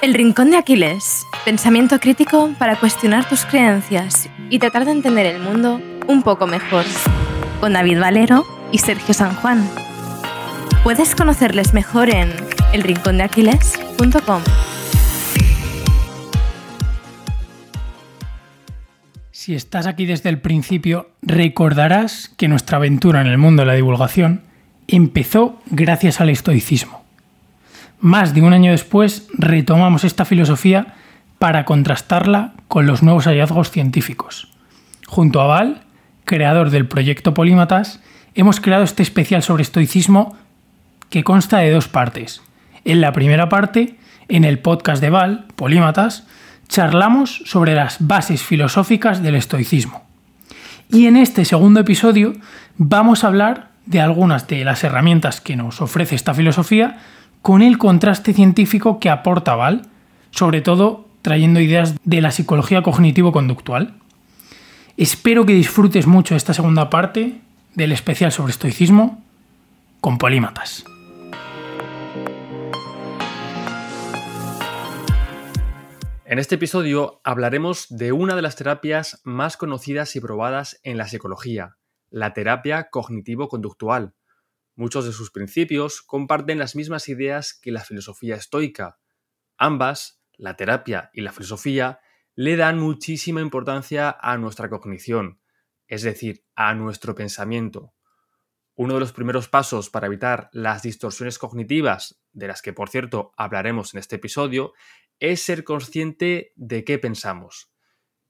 El Rincón de Aquiles. Pensamiento crítico para cuestionar tus creencias y tratar de entender el mundo un poco mejor. Con David Valero y Sergio San Juan. Puedes conocerles mejor en elrincondeaquiles.com. Si estás aquí desde el principio, recordarás que nuestra aventura en el mundo de la divulgación empezó gracias al estoicismo. Más de un año después retomamos esta filosofía para contrastarla con los nuevos hallazgos científicos. Junto a Val, creador del proyecto Polímatas, hemos creado este especial sobre estoicismo que consta de dos partes. En la primera parte, en el podcast de Val, Polímatas, charlamos sobre las bases filosóficas del estoicismo. Y en este segundo episodio vamos a hablar de algunas de las herramientas que nos ofrece esta filosofía con el contraste científico que aporta Val, sobre todo trayendo ideas de la psicología cognitivo-conductual. Espero que disfrutes mucho esta segunda parte del especial sobre estoicismo con polímatas. En este episodio hablaremos de una de las terapias más conocidas y probadas en la psicología, la terapia cognitivo-conductual. Muchos de sus principios comparten las mismas ideas que la filosofía estoica. Ambas, la terapia y la filosofía, le dan muchísima importancia a nuestra cognición, es decir, a nuestro pensamiento. Uno de los primeros pasos para evitar las distorsiones cognitivas, de las que por cierto hablaremos en este episodio, es ser consciente de qué pensamos.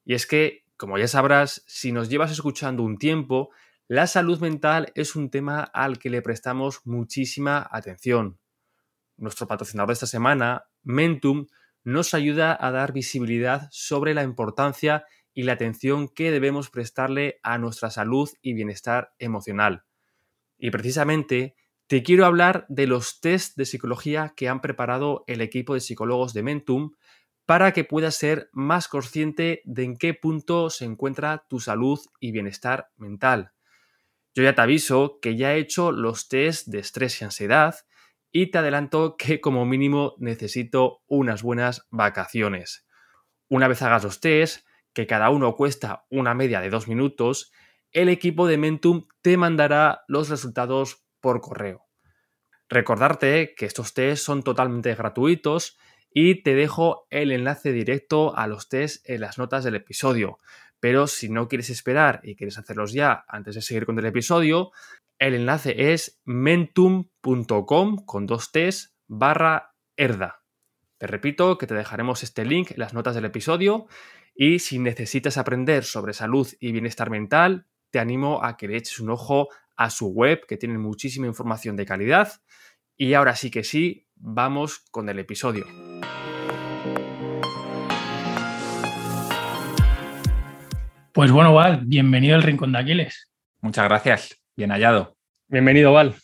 Y es que, como ya sabrás, si nos llevas escuchando un tiempo, la salud mental es un tema al que le prestamos muchísima atención. Nuestro patrocinador de esta semana, Mentum, nos ayuda a dar visibilidad sobre la importancia y la atención que debemos prestarle a nuestra salud y bienestar emocional. Y precisamente te quiero hablar de los test de psicología que han preparado el equipo de psicólogos de Mentum para que puedas ser más consciente de en qué punto se encuentra tu salud y bienestar mental. Yo ya te aviso que ya he hecho los test de estrés y ansiedad y te adelanto que como mínimo necesito unas buenas vacaciones. Una vez hagas los test, que cada uno cuesta una media de dos minutos, el equipo de Mentum te mandará los resultados por correo. Recordarte que estos test son totalmente gratuitos y te dejo el enlace directo a los test en las notas del episodio. Pero si no quieres esperar y quieres hacerlos ya antes de seguir con el episodio, el enlace es mentum.com con dos T's barra herda. Te repito que te dejaremos este link en las notas del episodio y si necesitas aprender sobre salud y bienestar mental, te animo a que le eches un ojo a su web que tiene muchísima información de calidad. Y ahora sí que sí, vamos con el episodio. Pues bueno, Val, bienvenido al Rincón de Aquiles. Muchas gracias, bien hallado. Bienvenido, Val.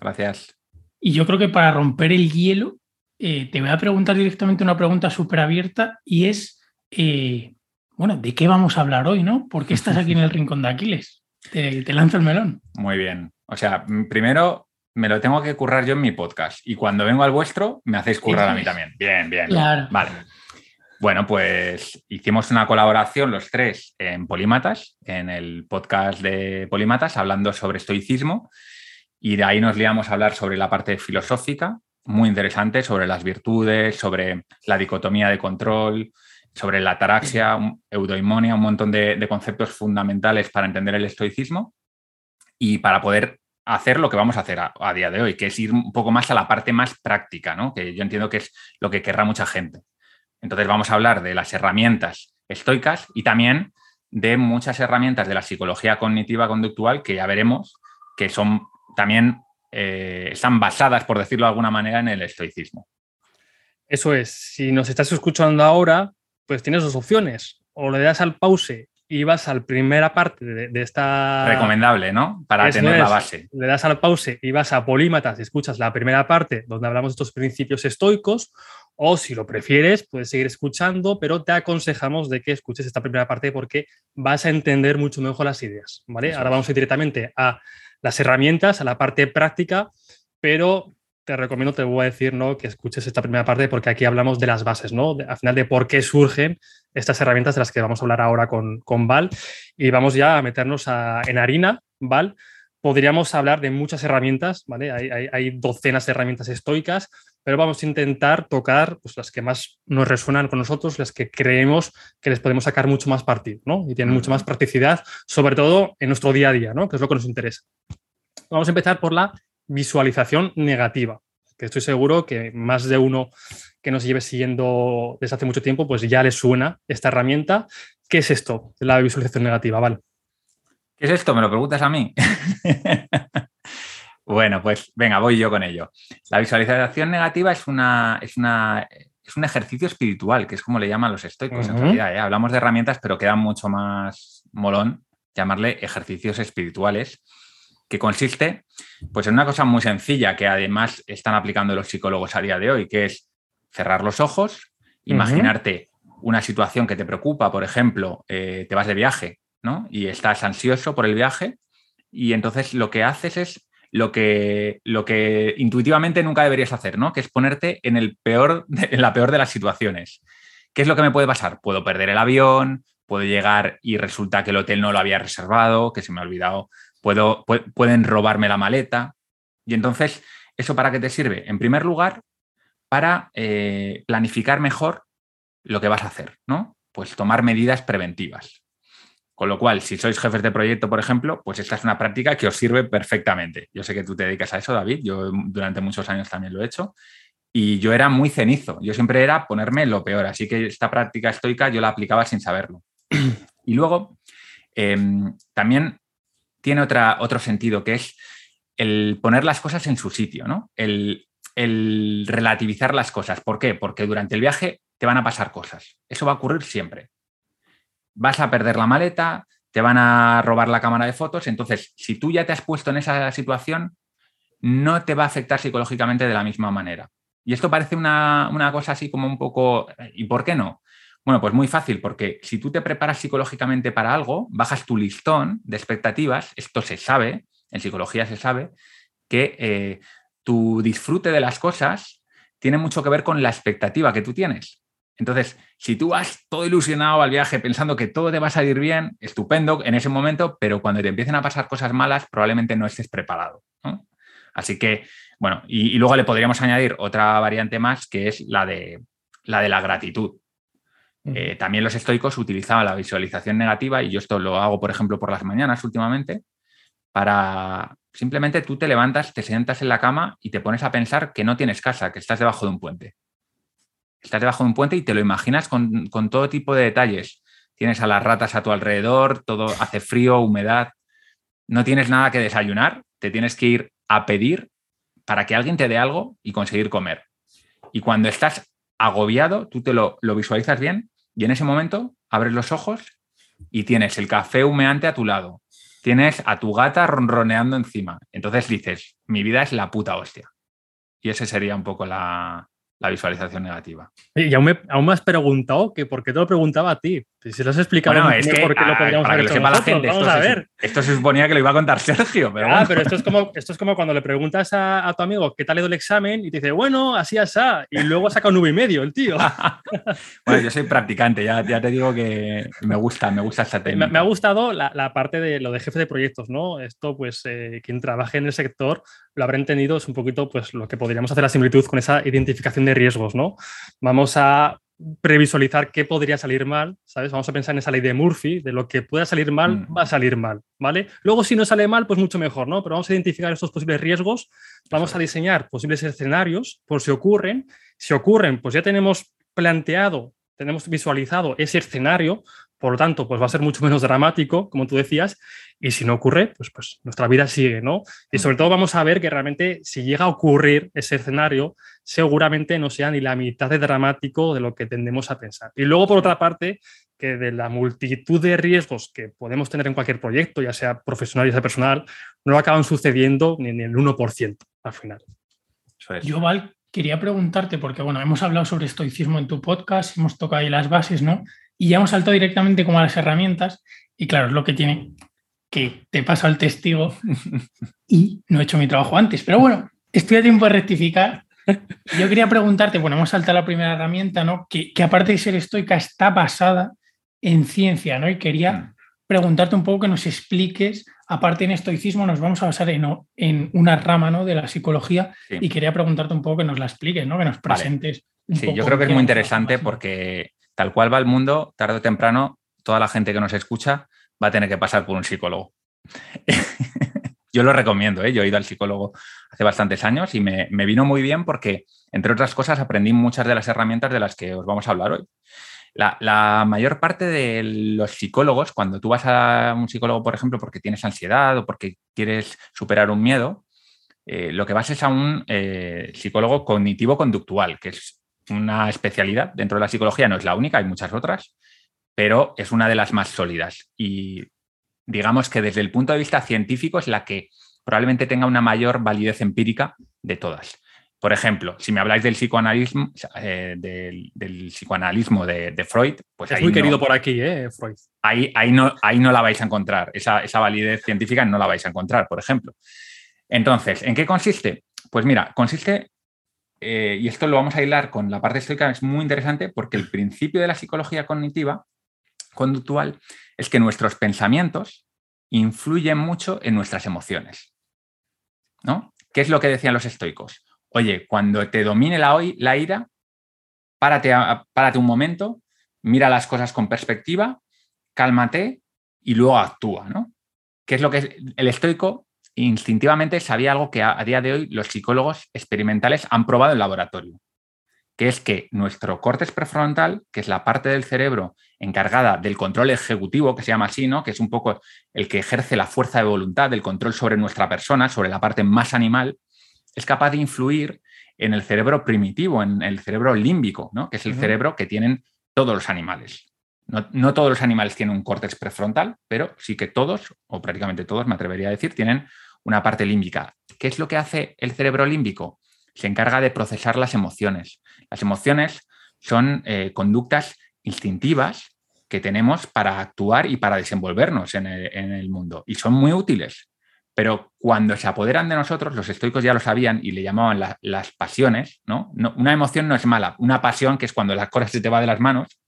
Gracias. Y yo creo que para romper el hielo, eh, te voy a preguntar directamente una pregunta súper abierta y es, eh, bueno, ¿de qué vamos a hablar hoy, no? ¿Por qué estás aquí en el Rincón de Aquiles? Te, te lanzo el melón. Muy bien. O sea, primero me lo tengo que currar yo en mi podcast y cuando vengo al vuestro me hacéis currar a mí también. Bien, bien. Claro. Vale. Bueno, pues hicimos una colaboración los tres en Polímatas, en el podcast de Polímatas, hablando sobre estoicismo. Y de ahí nos liamos a hablar sobre la parte filosófica, muy interesante, sobre las virtudes, sobre la dicotomía de control, sobre la ataraxia, eudoimonia, un montón de, conceptos fundamentales para entender el estoicismo y para poder hacer lo que vamos a hacer a, a, día de hoy, que es ir un poco más a la parte más práctica, ¿no? que yo entiendo que es lo que querrá mucha gente. Entonces vamos a hablar de las herramientas estoicas y también de muchas herramientas de la psicología cognitiva conductual que ya veremos que son también eh, están basadas, por decirlo de alguna manera, en el estoicismo. Eso es, si nos estás escuchando ahora, pues tienes dos opciones. O le das al pause y vas a la primera parte de, de esta... Recomendable, ¿no? Para Eso tener es. la base. Le das al pause y vas a Polímatas y escuchas la primera parte donde hablamos de estos principios estoicos o si lo prefieres, puedes seguir escuchando, pero te aconsejamos de que escuches esta primera parte porque vas a entender mucho mejor las ideas. ¿vale? Ahora vamos a ir directamente a las herramientas, a la parte práctica, pero te recomiendo, te voy a decir, ¿no? Que escuches esta primera parte porque aquí hablamos de las bases, ¿no? al final de por qué surgen estas herramientas de las que vamos a hablar ahora con, con Val. Y vamos ya a meternos en harina, Val. Podríamos hablar de muchas herramientas, ¿vale? Hay, docenas de herramientas estoicas, pero vamos a intentar tocar pues, las que más nos resuenan con nosotros, las que creemos que les podemos sacar mucho más partido, ¿no? Y tienen mucha más practicidad, sobre todo en nuestro día a día, ¿no? Que es lo que nos interesa. Vamos a empezar por la visualización negativa, que estoy seguro que más de uno que nos lleve siguiendo desde hace mucho tiempo, pues ya le suena esta herramienta. ¿Qué es esto de la visualización negativa? Vale. ¿Qué es esto? ¿Me lo preguntas a mí? bueno, pues venga, voy yo con ello. La visualización negativa es, una, es, una, es un ejercicio espiritual, que es como le llaman los estoicos. En realidad, ¿eh? hablamos de herramientas, pero queda mucho más molón llamarle ejercicios espirituales que consiste pues, en una cosa muy sencilla que además están aplicando los psicólogos a día de hoy, que es cerrar los ojos, imaginarte una situación que te preocupa, por ejemplo, eh, te vas de viaje ¿no? y estás ansioso por el viaje y entonces lo que haces es lo que, lo que intuitivamente nunca deberías hacer, ¿no? que es ponerte en, el peor, en la peor de las situaciones. ¿Qué es lo que me puede pasar? Puedo perder el avión, puedo llegar y resulta que el hotel no lo había reservado, que se me ha olvidado puedo, pueden robarme la maleta. Y entonces, ¿eso para qué te sirve? En primer lugar, para eh, planificar mejor lo que vas a hacer, ¿no? Pues tomar medidas preventivas. Con lo cual, si sois jefes de proyecto, por ejemplo, pues esta es una práctica que os sirve perfectamente. Yo sé que tú te dedicas a eso, David, yo durante muchos años también lo he hecho. Y yo era muy cenizo, yo siempre era ponerme lo peor, así que esta práctica estoica yo la aplicaba sin saberlo. Y luego, em, también tiene otra, otro sentido, que es el poner las cosas en su sitio, ¿no? El, relativizar las cosas. ¿Por qué? Porque durante el viaje te van a pasar cosas. Eso va a ocurrir siempre. Vas a perder la maleta, te van a robar la cámara de fotos. Entonces, si tú ya te has puesto en esa situación, no te va a afectar psicológicamente de la misma manera. Y esto parece una, una cosa así como un poco, ¿y por qué no? Bueno, pues muy fácil, porque si tú te preparas psicológicamente para algo, bajas tu listón de expectativas, esto se sabe, en psicología se sabe, que eh, tu disfrute de las cosas tiene mucho que ver con la expectativa que tú tienes. Entonces, si tú vas todo ilusionado al viaje pensando que todo te va a salir bien, estupendo en ese momento, pero cuando te empiecen a pasar cosas malas, probablemente no estés preparado. Así que, bueno, y, y, luego le podríamos añadir otra variante más, que es la de la, de la gratitud. Eh, también los estoicos utilizaban la visualización negativa y yo esto lo hago, por ejemplo, por las mañanas últimamente, para simplemente tú te levantas, te sientas en la cama y te pones a pensar que no tienes casa, que estás debajo de un puente. Estás debajo de un puente y te lo imaginas con, con todo tipo de detalles. Tienes a las ratas a tu alrededor, todo hace frío, humedad, no tienes nada que desayunar, te tienes que ir a pedir para que alguien te dé algo y conseguir comer. Y cuando estás agobiado, tú te lo, lo visualizas bien y en ese momento abres los ojos y tienes el café humeante a tu lado. Tienes a tu gata ronroneando encima. Entonces dices, mi vida es la puta hostia. Y ese sería un poco la, la visualización negativa. Y aún me, aún me, has preguntado que por qué te lo preguntaba a ti. Si lo has explicado bueno, es que, por qué lo podríamos para que lo sepa la gente, Vamos esto, a ver. Se, esto se suponía que lo iba a contar Sergio, pero Ah, pero esto es, como, esto es como cuando le preguntas a, a, tu amigo qué tal ha ido el examen y te dice, bueno, así, así, y luego saca un nube y medio el tío. bueno, yo soy practicante, ya, ya te digo que me gusta, me gusta esta técnica. Me, me ha gustado la, la, parte de lo de jefe de proyectos, ¿no? Esto, pues, eh, quien trabaje en el sector lo habrá entendido, es un poquito pues, lo que podríamos hacer la similitud con esa identificación de riesgos, ¿no? Vamos a previsualizar qué podría salir mal, ¿sabes? Vamos a pensar en esa ley de Murphy, de lo que pueda salir mal, mm. va a salir mal, ¿vale? Luego, si no sale mal, pues mucho mejor, ¿no? Pero vamos a identificar estos posibles riesgos, vamos a diseñar posibles escenarios por si ocurren. Si ocurren, pues ya tenemos planteado, tenemos visualizado ese escenario, por lo tanto, pues va a ser mucho menos dramático, como tú decías, y si no ocurre, pues, pues nuestra vida sigue, ¿no? Y sobre todo vamos a ver que realmente si llega a ocurrir ese escenario, seguramente no sea ni la mitad de dramático de lo que tendemos a pensar. Y luego, por otra parte, que de la multitud de riesgos que podemos tener en cualquier proyecto, ya sea profesional, ya sea personal, no acaban sucediendo ni en el 1% al final. Yo, Val, quería preguntarte, porque bueno, hemos hablado sobre estoicismo en tu podcast, hemos tocado ahí las bases, ¿no? Y ya hemos saltado directamente como a las herramientas, y claro, es lo que tiene que te paso al testigo y no he hecho mi trabajo antes. Pero bueno, estoy a tiempo de rectificar. Yo quería preguntarte, bueno, hemos saltado la primera herramienta, ¿no? Que, aparte de ser estoica, está basada en ciencia, ¿no? Y quería mm. preguntarte un poco que nos expliques, aparte en estoicismo, nos vamos a basar en, en una rama ¿no? de la psicología y quería preguntarte un poco que nos la expliques, ¿no? Que nos presentes. sí, yo creo que es muy interesante porque tal cual va el mundo, tarde o temprano, toda la gente que nos escucha va a tener que pasar por un psicólogo. yo lo recomiendo, ¿eh? yo he ido al psicólogo hace bastantes años y me, vino muy bien porque, entre otras cosas, aprendí muchas de las herramientas de las que os vamos a hablar hoy. La, mayor parte de los psicólogos, cuando tú vas a un psicólogo, por ejemplo, porque tienes ansiedad o porque quieres superar un miedo, eh, lo que vas es a un eh, psicólogo cognitivo-conductual, que es una especialidad dentro de la psicología, no es la única, hay muchas otras, pero es una de las más sólidas. Y digamos que desde el punto de vista científico es la que probablemente tenga una mayor validez empírica de todas. Por ejemplo, si me habláis del psicoanalismo, eh, del, psicoanalismo de, Freud, pues es muy querido por aquí, ¿eh, Freud. Ahí, ahí, no, ahí no la vais a encontrar, esa, validez científica no la vais a encontrar, por ejemplo. Entonces, ¿en qué consiste? Pues mira, consiste, eh, y esto lo vamos a hilar con la parte estoica, es muy interesante porque el principio de la psicología cognitiva conductual es que nuestros pensamientos influyen mucho en nuestras emociones. ¿no? ¿Qué es lo que decían los estoicos? Oye, cuando te domine la, la ira, párate, párate un momento, mira las cosas con perspectiva, cálmate y luego actúa, ¿no? ¿Qué es lo que el estoico instintivamente sabía algo que a, día de hoy los psicólogos experimentales han probado en laboratorio, que es que nuestro córtex prefrontal, que es la parte del cerebro encargada del control ejecutivo, que se llama así, ¿no? que es un poco el que ejerce la fuerza de voluntad, el control sobre nuestra persona, sobre la parte más animal, es capaz de influir en el cerebro primitivo, en el cerebro límbico, ¿no? que es el cerebro que tienen todos los animales. No, todos los animales tienen un córtex prefrontal, pero sí que todos, o prácticamente todos, me atrevería a decir, tienen una parte límbica. ¿Qué es lo que hace el cerebro límbico? Se encarga de procesar las emociones. Las emociones son eh, conductas instintivas que tenemos para actuar y para desenvolvernos en el, mundo. Y son muy útiles. Pero cuando se apoderan de nosotros, los estoicos ya lo sabían y le llamaban las pasiones, ¿no? Una emoción no es mala, una pasión, que es cuando las cosas se te va de las manos,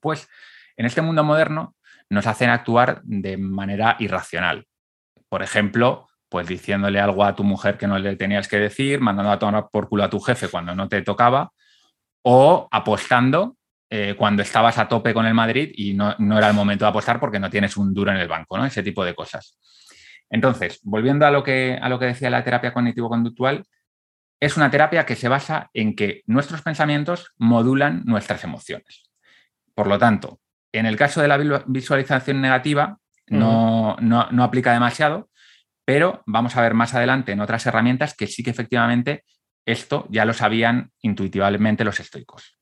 pues en este mundo moderno nos hacen actuar de manera irracional. Por ejemplo, pues diciéndole algo a tu mujer que no le tenías que decir, mandando a tomar por culo a tu jefe cuando no te tocaba, o apostando eh, cuando estabas a tope con el Madrid y no, era el momento de apostar porque no tienes un duro en el banco, ¿no? Ese tipo de cosas. Entonces, volviendo a lo que, a lo que decía la terapia cognitivo-conductual, es una terapia que se basa en que nuestros pensamientos modulan nuestras emociones. Por lo tanto, en el caso de la visualización negativa, no, no, aplica demasiado, pero vamos a ver más adelante en otras herramientas que sí que efectivamente esto ya lo sabían intuitivamente los estoicos.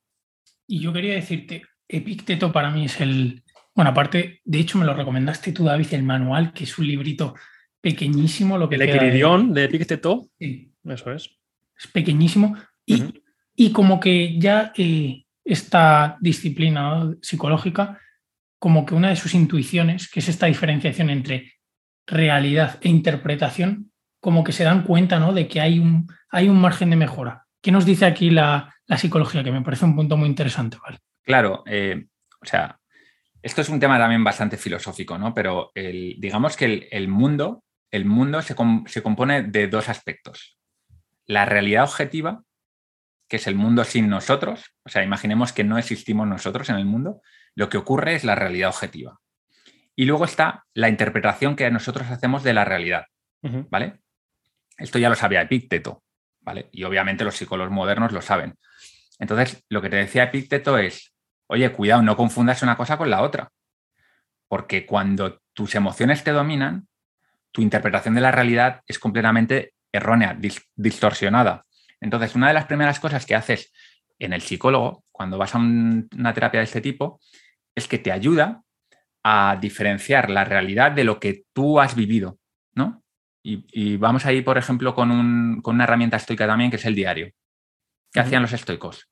Y yo quería decirte, Epicteto para mí es el, bueno, aparte, de hecho me lo recomendaste tú, David, el manual, que es un librito pequeñísimo. Lo que el Equilidión de Epicteto. Sí. Eso es. Es pequeñísimo. Y, y como que ya eh, esta disciplina psicológica, como que una de sus intuiciones, que es esta diferenciación entre realidad e interpretación, como que se dan cuenta ¿no? de que hay un, hay un margen de mejora. ¿Qué nos dice aquí la, psicología? Que me parece un punto muy interesante. ¿vale? Claro, eh, o sea, esto es un tema también bastante filosófico, ¿no? Pero digamos que el, mundo, el mundo se, se, compone de dos aspectos. La realidad objetiva, que es el mundo sin nosotros, o sea, imaginemos que no existimos nosotros en el mundo, lo que ocurre es la realidad objetiva. Y luego está la interpretación que nosotros hacemos de la realidad, ¿vale? Esto ya lo sabía Epicteto, ¿vale? Y obviamente los psicólogos modernos lo saben. Entonces, lo que te decía Epicteto es, oye, cuidado, no confundas una cosa con la otra. Porque cuando tus emociones te dominan, tu interpretación de la realidad es completamente errónea, distorsionada. Entonces, una de las primeras cosas que haces en el psicólogo, cuando vas a una terapia de este tipo, es que te ayuda a diferenciar la realidad de lo que tú has vivido, ¿no? Y, vamos ahí, por ejemplo, con, una herramienta estoica también, que es el diario. ¿Qué hacían los estoicos?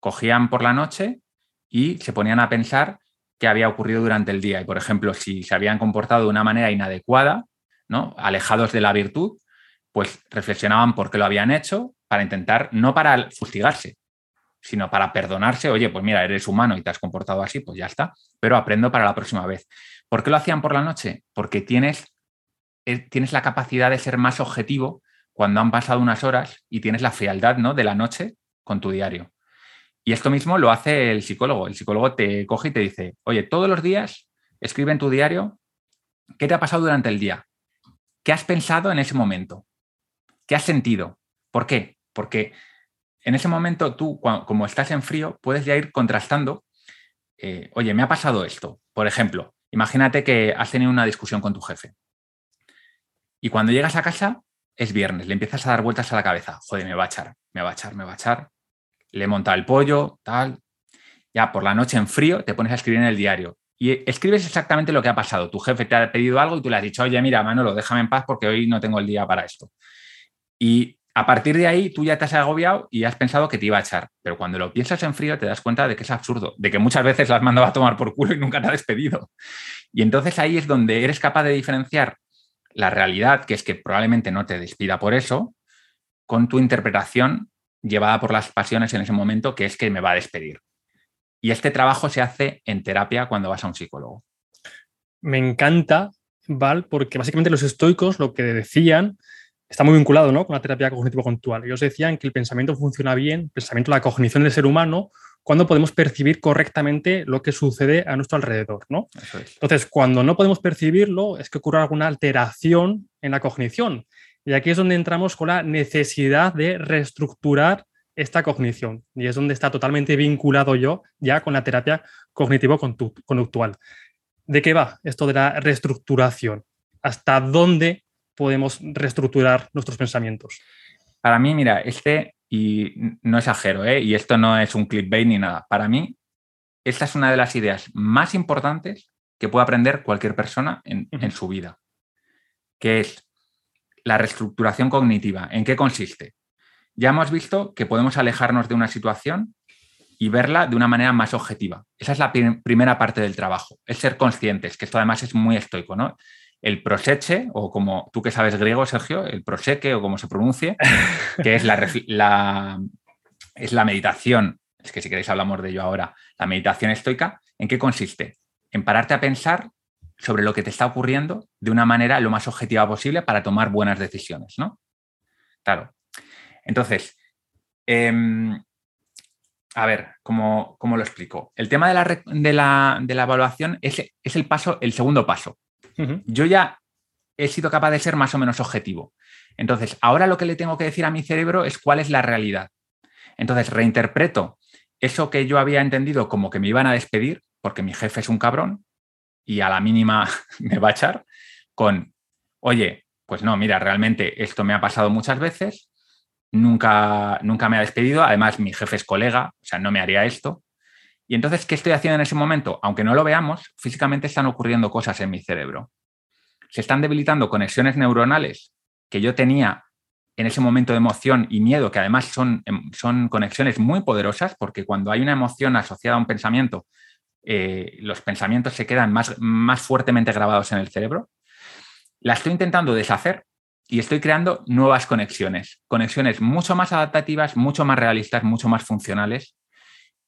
Cogían por la noche y se ponían a pensar qué había ocurrido durante el día. Y, por ejemplo, si se habían comportado de una manera inadecuada, ¿no? alejados de la virtud, pues reflexionaban por qué lo habían hecho para intentar, no para fustigarse, sino para perdonarse, oye, pues mira, eres humano y te has comportado así, pues ya está, pero aprendo para la próxima vez. ¿Por qué lo hacían por la noche? Porque tienes, eh, tienes la capacidad de ser más objetivo cuando han pasado unas horas y tienes la frialdad ¿no? de la noche con tu diario. Y esto mismo lo hace el psicólogo. El psicólogo te coge y te dice, oye, todos los días escribe en tu diario qué te ha pasado durante el día, qué has pensado en ese momento, qué has sentido, por qué. Porque en ese momento tú, como estás en frío, puedes ya ir contrastando, eh, oye, me ha pasado esto. Por ejemplo, imagínate que has tenido una discusión con tu jefe. Y cuando llegas a casa, es viernes, le empiezas a dar vueltas a la cabeza. Joder, me va a echar, me va a echar, me va a echar. Le monta el pollo, tal. Ya por la noche en frío te pones a escribir en el diario. Y escribes exactamente lo que ha pasado. Tu jefe te ha pedido algo y tú le has dicho, oye, mira, Manolo, déjame en paz porque hoy no tengo el día para esto. Y a partir de ahí tú ya te has agobiado y has pensado que te iba a echar, pero cuando lo piensas en frío te das cuenta de que es absurdo, de que muchas veces las mandado a tomar por culo y nunca te ha despedido. Y entonces ahí es donde eres capaz de diferenciar la realidad, que es que probablemente no te despida por eso, con tu interpretación llevada por las pasiones en ese momento, que es que me va a despedir. Y este trabajo se hace en terapia cuando vas a un psicólogo. Me encanta, Val, porque básicamente los estoicos lo que decían está muy vinculado ¿no? con la terapia cognitivo-conductual. Ellos decían que el pensamiento funciona bien, el pensamiento, la cognición del ser humano, cuando podemos percibir correctamente lo que sucede a nuestro alrededor. ¿no? Entonces, cuando no podemos percibirlo, es que ocurre alguna alteración en la cognición. Y aquí es donde entramos con la necesidad de reestructurar esta cognición. Y es donde está totalmente vinculado yo ya con la terapia cognitivo-conductual. ¿De qué va esto de la reestructuración? ¿Hasta dónde podemos reestructurar nuestros pensamientos? Para mí, mira, este, y no exagero, ¿eh? y esto no es un clickbait ni nada, para mí, esta es una de las ideas más importantes que puede aprender cualquier persona en, en su vida, que es la reestructuración cognitiva. ¿En qué consiste? Ya hemos visto que podemos alejarnos de una situación y verla de una manera más objetiva. Esa es la primera parte del trabajo, es ser conscientes, que esto además es muy estoico, ¿no? El proseche, o como tú que sabes griego, Sergio, el proseque o como se pronuncie, que es la, es la meditación, es que si queréis hablamos de ello ahora, la meditación estoica, ¿en qué consiste? En pararte a pensar sobre lo que te está ocurriendo de una manera lo más objetiva posible para tomar buenas decisiones, ¿no? Claro. Entonces, em, a ver, ¿cómo, lo explico? El tema de la, de la, evaluación es, es, el paso, el segundo paso yo ya he sido capaz de ser más o menos objetivo. Entonces, ahora lo que le tengo que decir a mi cerebro es cuál es la realidad. Entonces, reinterpreto eso que yo había entendido como que me iban a despedir, porque mi jefe es un cabrón y a la mínima me va a echar, con, oye, pues no, mira, realmente esto me ha pasado muchas veces, nunca, nunca me ha despedido, además mi jefe es colega, o sea, no me haría esto. Y entonces, ¿qué estoy haciendo en ese momento? Aunque no lo veamos, físicamente están ocurriendo cosas en mi cerebro. Se están debilitando conexiones neuronales que yo tenía en ese momento de emoción y miedo, que además son, em, son conexiones muy poderosas, porque cuando hay una emoción asociada a un pensamiento, eh, los pensamientos se quedan más, más fuertemente grabados en el cerebro. La estoy intentando deshacer y estoy creando nuevas conexiones, conexiones mucho más adaptativas, mucho más realistas, mucho más funcionales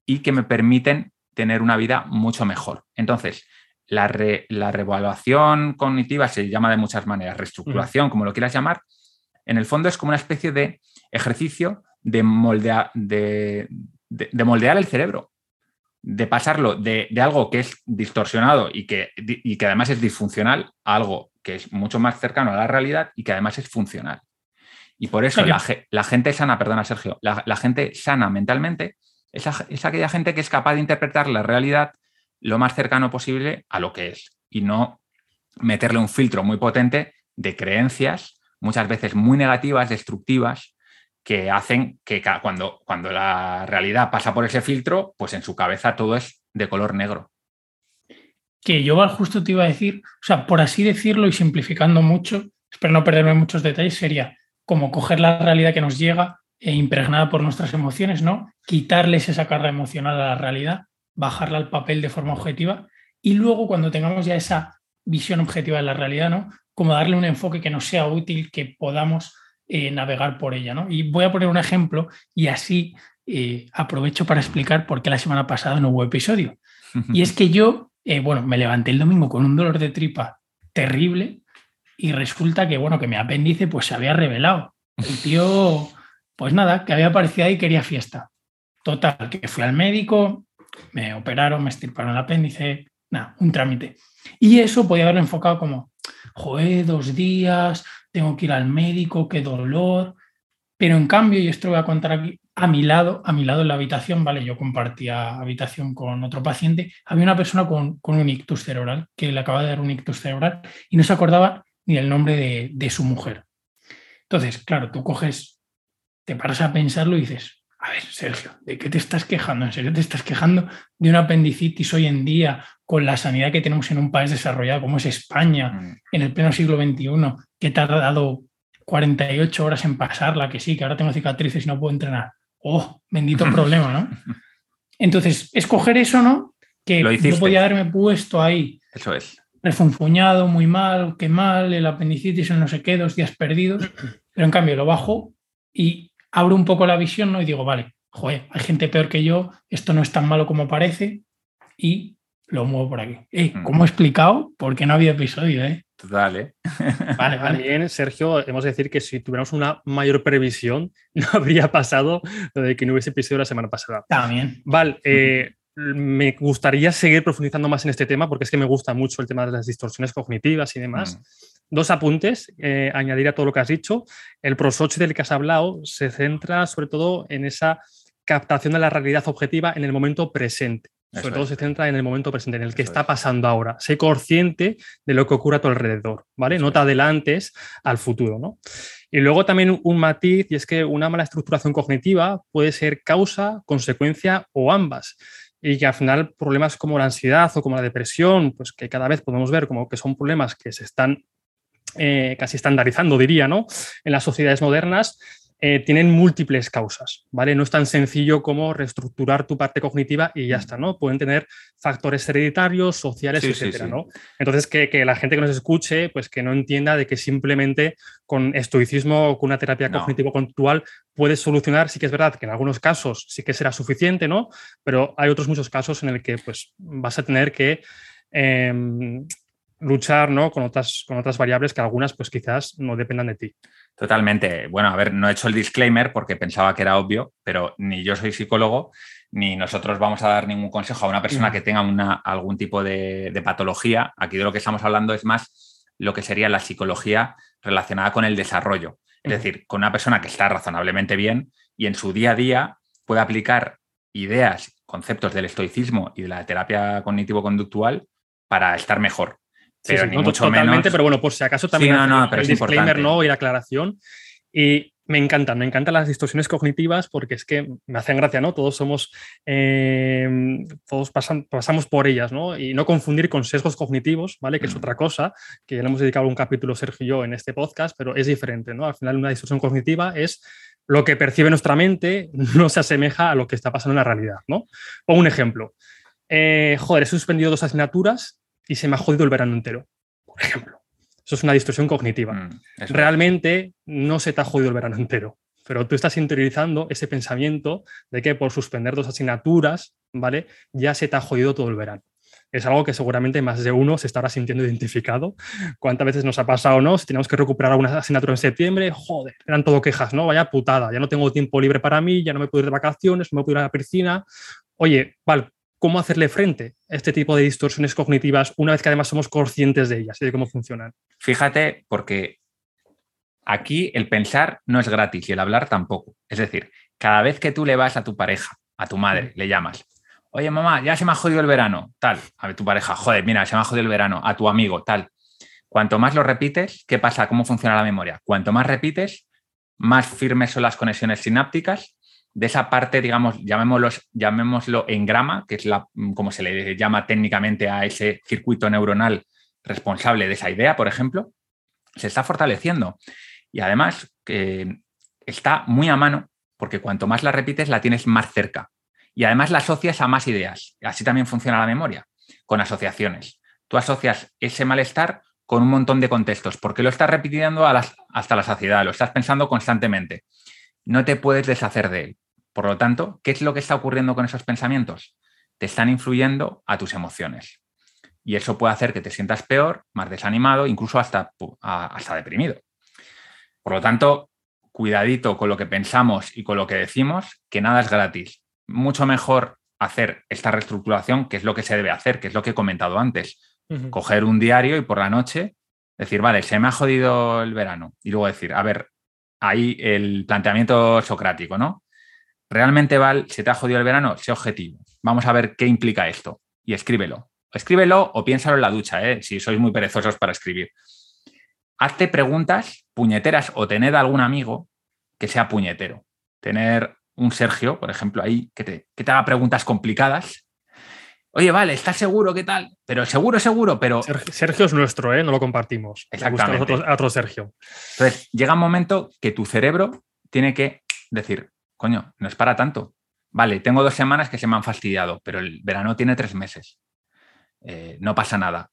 y que me permiten tener una vida mucho mejor. Entonces, la, revaluación cognitiva se llama de muchas maneras, reestructuración, como lo quieras llamar, en el fondo es como una especie de ejercicio de, moldear, de, moldear el cerebro, de pasarlo de, algo que es distorsionado y que, que, además es disfuncional a algo que es mucho más cercano a la realidad y que además es funcional. Y por eso la, gente sana, perdona Sergio, la gente sana mentalmente es, aquella gente que es capaz de interpretar la realidad lo más cercano posible a lo que es y no meterle un filtro muy potente de creencias, muchas veces muy negativas, destructivas, que hacen que cuando, cuando la realidad pasa por ese filtro, pues en su cabeza todo es de color negro. Que yo justo te iba a decir, o sea, por así decirlo y simplificando mucho, espero no perderme muchos detalles, sería como coger la realidad que nos llega, e impregnada por nuestras emociones, ¿no? Quitarles esa carga emocional a la realidad, bajarla al papel de forma objetiva y luego cuando tengamos ya esa visión objetiva de la realidad, ¿no? Como darle un enfoque que nos sea útil, que podamos eh, navegar por ella. ¿no? Y voy a poner un ejemplo y así eh, aprovecho para explicar por qué la semana pasada no hubo episodio. Y es que yo, bueno, me levanté el domingo con un dolor de tripa terrible y resulta que, bueno, que mi apéndice pues se había revelado. El tío, pues nada, que había aparecido ahí y quería fiesta. Total, que fui al médico, me operaron, me estirparon el apéndice, nada, un trámite. Y eso podía haberlo enfocado como, joder, dos días, tengo que ir al médico, qué dolor. Pero en cambio, y esto lo voy a contar aquí, a mi lado, a mi lado en la habitación, ¿vale? Yo compartía habitación con otro paciente, había una persona con, un ictus cerebral, que le acaba de dar un ictus cerebral y no se acordaba ni el nombre de, de su mujer. Entonces, claro, tú coges, te paras a pensarlo y dices, a ver, Sergio, ¿de qué te estás quejando? ¿En serio te estás quejando de una apendicitis hoy en día con la sanidad que tenemos en un país desarrollado como es España, mm. en el pleno siglo XXI, que te ha dado 48 horas en pasarla, que sí, que ahora tengo cicatrices y no puedo entrenar? ¡Oh, bendito problema, ¿no? Entonces, escoger eso, ¿no? Que yo podía haberme puesto ahí. Eso es. Refunfuñado, muy mal, qué mal, el apendicitis, el no sé qué, dos días perdidos. Pero en cambio lo bajo y abro un poco la visión ¿no? y digo, vale, joder, hay gente peor que yo, esto no es tan malo como parece y lo muevo por aquí. Eh. ¿Cómo he explicado? Porque no había episodio, ¿eh? Total, ¿eh? Vale, vale. También, Sergio, hemos de decir que si tuviéramos una mayor previsión, no habría pasado lo de que no hubiese episodio la semana pasada. También. Vale, eh, me gustaría seguir profundizando más en este tema porque es que me gusta mucho el tema de las distorsiones cognitivas y demás. Mm. Dos apuntes, eh, añadir a todo lo que has dicho. El ProSoch del que has hablado se centra sobre todo en esa captación de la realidad objetiva en el momento presente. sobre todo se centra en el momento presente, en el que está pasando ahora. Sé consciente de lo que ocurre a tu alrededor, ¿vale? no te adelantes al futuro, ¿no? Y luego también un matiz, y es que una mala estructuración cognitiva puede ser causa, consecuencia o ambas y que al final problemas como la ansiedad o como la depresión, pues que cada vez podemos ver como que son problemas que se están eh, casi estandarizando, diría, ¿no? En las sociedades modernas, eh, tienen múltiples causas, ¿vale? No es tan sencillo como reestructurar tu parte cognitiva y ya mm. está, ¿no? Pueden tener factores hereditarios, sociales, etcétera, ¿no? Entonces, que, la gente que nos escuche, pues que no entienda de que simplemente con estoicismo o con una terapia cognitivo-conductual puedes solucionar, sí que es verdad que en algunos casos sí que será suficiente, ¿no? Pero hay otros muchos casos en el que, pues, vas a tener que... Em, luchar ¿no? con, otras, con otras variables que algunas pues quizás no dependan de ti. Totalmente. Bueno, a ver, no he hecho el disclaimer porque pensaba que era obvio, pero ni yo soy psicólogo, ni nosotros vamos a dar ningún consejo a una persona que tenga una, algún tipo de, patología. Aquí de lo que estamos hablando es más lo que sería la psicología relacionada con el desarrollo. Es decir, con una persona que está razonablemente bien y en su día a día puede aplicar ideas, conceptos del estoicismo y de la terapia cognitivo-conductual para estar mejor. Pero ni mucho totalmente, pero bueno, por si acaso también el disclaimer no y la aclaración. Y me encantan, me encantan las distorsiones cognitivas porque es que me hacen gracia, ¿no? Todos somos, em, todos pasamos por ellas, ¿no? Y no confundir con sesgos cognitivos, ¿vale? Que es mm. otra cosa, que ya le hemos dedicado un capítulo Sergio y yo en este podcast, pero es diferente, ¿no? Al final una distorsión cognitiva es lo que percibe nuestra mente no se asemeja a lo que está pasando en la realidad, ¿no? Pongo un ejemplo. Eh, joder, he suspendido dos asignaturas y se me ha jodido el verano entero, por ejemplo. Eso es una distorsión cognitiva. Mm, Realmente no se te ha jodido el verano entero, pero tú estás interiorizando ese pensamiento de que por suspender dos asignaturas, ¿vale? Ya se te ha jodido todo el verano. Es algo que seguramente más de uno se estará sintiendo identificado. ¿Cuántas veces nos ha pasado, no? Si tenemos que recuperar alguna asignatura en septiembre, joder, eran todo quejas, ¿no? Vaya putada, ya no tengo tiempo libre para mí, ya no me puedo ir de vacaciones, no me puedo ir a la piscina. Oye, vale, cómo hacerle frente a este tipo de distorsiones cognitivas una vez que además somos conscientes de ellas y de cómo funcionan. Fíjate, porque aquí el pensar no es gratis y el hablar tampoco. Es decir, cada vez que tú le vas a tu pareja, a tu madre, le llamas, oye mamá, ya se me ha jodido el verano, tal, a tu pareja, joder, mira, se me ha jodido el verano, a tu amigo, tal. Cuanto más lo repites, ¿qué pasa? ¿Cómo funciona la memoria? Cuanto más repites, más firmes son las conexiones sinápticas de esa parte, digamos, llamémoslo, llamémoslo engrama, que es la, como se le llama técnicamente a ese circuito neuronal responsable de esa idea, por ejemplo, se está fortaleciendo. Y además está muy a mano, porque cuanto más la repites, la tienes más cerca. Y además la asocias a más ideas. Así también funciona la memoria, con asociaciones. Tú asocias ese malestar con un montón de contextos, porque lo estás repitiendo hasta la saciedad, lo estás pensando constantemente. No te puedes deshacer de él. Por lo tanto, ¿qué es lo que está ocurriendo con esos pensamientos? Te están influyendo a tus emociones. Y eso puede hacer que te sientas peor, más desanimado, incluso hasta, hasta deprimido. Por lo tanto, cuidadito con lo que pensamos y con lo que decimos, que nada es gratis. Mucho mejor hacer esta reestructuración, que es lo que se debe hacer, que es lo que he comentado antes. Coger un diario y por la noche decir, vale, se me ha jodido el verano. Y luego decir, a ver, ahí el planteamiento socrático, ¿no? ¿Realmente, Val, se te ha jodido el verano? Sé objetivo. Vamos a ver qué implica esto. Y escríbelo. Escríbelo o piénsalo en la ducha, ¿eh? si sois muy perezosos para escribir. Hazte preguntas puñeteras o tened algún amigo que sea puñetero. Tener un Sergio, por ejemplo, ahí, que te, que te haga preguntas complicadas. Oye, vale, ¿estás seguro? ¿Qué tal? Pero seguro, seguro, pero... Sergio es nuestro, ¿eh? No lo compartimos. Exactamente. A otro, Sergio. Entonces, llega un momento que tu cerebro tiene que decir, coño, no es para tanto. Vale, tengo dos semanas que se me han fastidiado, pero el verano tiene tres meses. Eh, no pasa nada.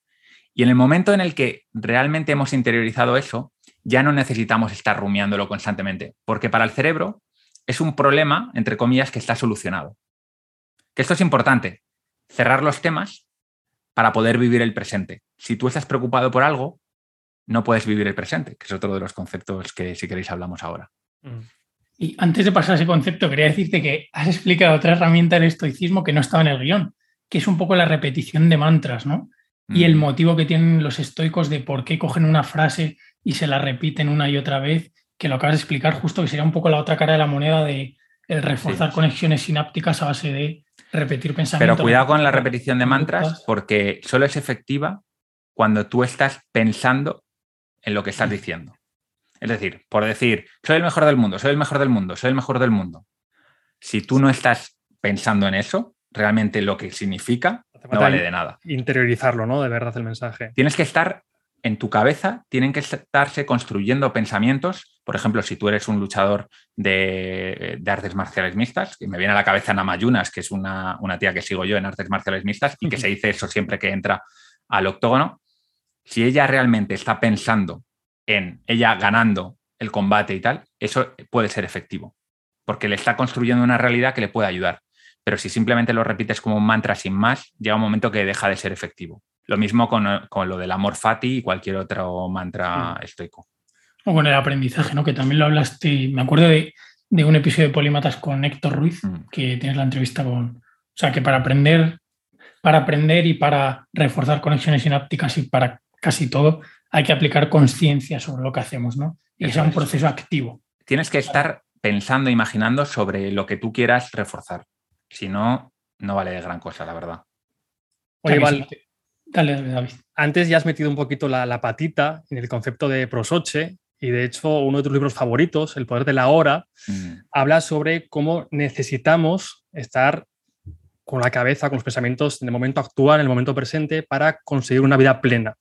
Y en el momento en el que realmente hemos interiorizado eso, ya no necesitamos estar rumiándolo constantemente, porque para el cerebro es un problema, entre comillas, que está solucionado. Que esto es importante, cerrar los temas para poder vivir el presente. Si tú estás preocupado por algo, no puedes vivir el presente, que es otro de los conceptos que si queréis hablamos ahora. Mm. Y antes de pasar a ese concepto, quería decirte que has explicado otra herramienta del estoicismo que no estaba en el guion, que es un poco la repetición de mantras, ¿no? Y el mm. motivo que tienen los estoicos de por qué cogen una frase y se la repiten una y otra vez, que lo acabas de explicar justo, que sería un poco la otra cara de la moneda de reforzar conexiones sinápticas a base de repetir pensamientos. Pero cuidado con la repetición de mantras porque solo es efectiva cuando tú estás pensando en lo que estás diciendo. Es decir, por decir, soy el mejor del mundo, soy el mejor del mundo, soy el mejor del mundo. Si tú no estás pensando en eso, realmente lo que significa no vale de nada. Interiorizarlo, ¿no? De verdad el mensaje. Tienes que estar en tu cabeza, tienen que estarse construyendo pensamientos. Por ejemplo, si tú eres un luchador de, artes marciales mixtas, que me viene a la cabeza Namayunas, que es una, una tía que sigo yo en artes marciales mixtas y que se dice eso siempre que entra al octógono. Si ella realmente está pensando en ella ganando el combate y tal, eso puede ser efectivo, porque le está construyendo una realidad que le puede ayudar. Pero si simplemente lo repites como un mantra sin más, llega un momento que deja de ser efectivo. Lo mismo con, lo del amor fati y cualquier otro mantra estoico. O con el aprendizaje, ¿no? Que también lo hablaste, me acuerdo de, un episodio de Polímatas con Héctor Ruiz, mm. que tienes la entrevista con... O sea, que para aprender, para aprender y para reforzar conexiones sinápticas y para casi todo, hay que aplicar conciencia sobre lo que hacemos, ¿no? Y es un proceso activo. Tienes que estar pensando, imaginando sobre lo que tú quieras reforzar. Si no, no vale de gran cosa, la verdad. Oye, Val, dale, David. Antes ya has metido un poquito la, patita en el concepto de prosoche y de hecho uno de tus libros favoritos, El poder de la hora, mm. habla sobre cómo necesitamos estar con la cabeza, con los pensamientos en el momento actual, en el momento presente, para conseguir una vida plena.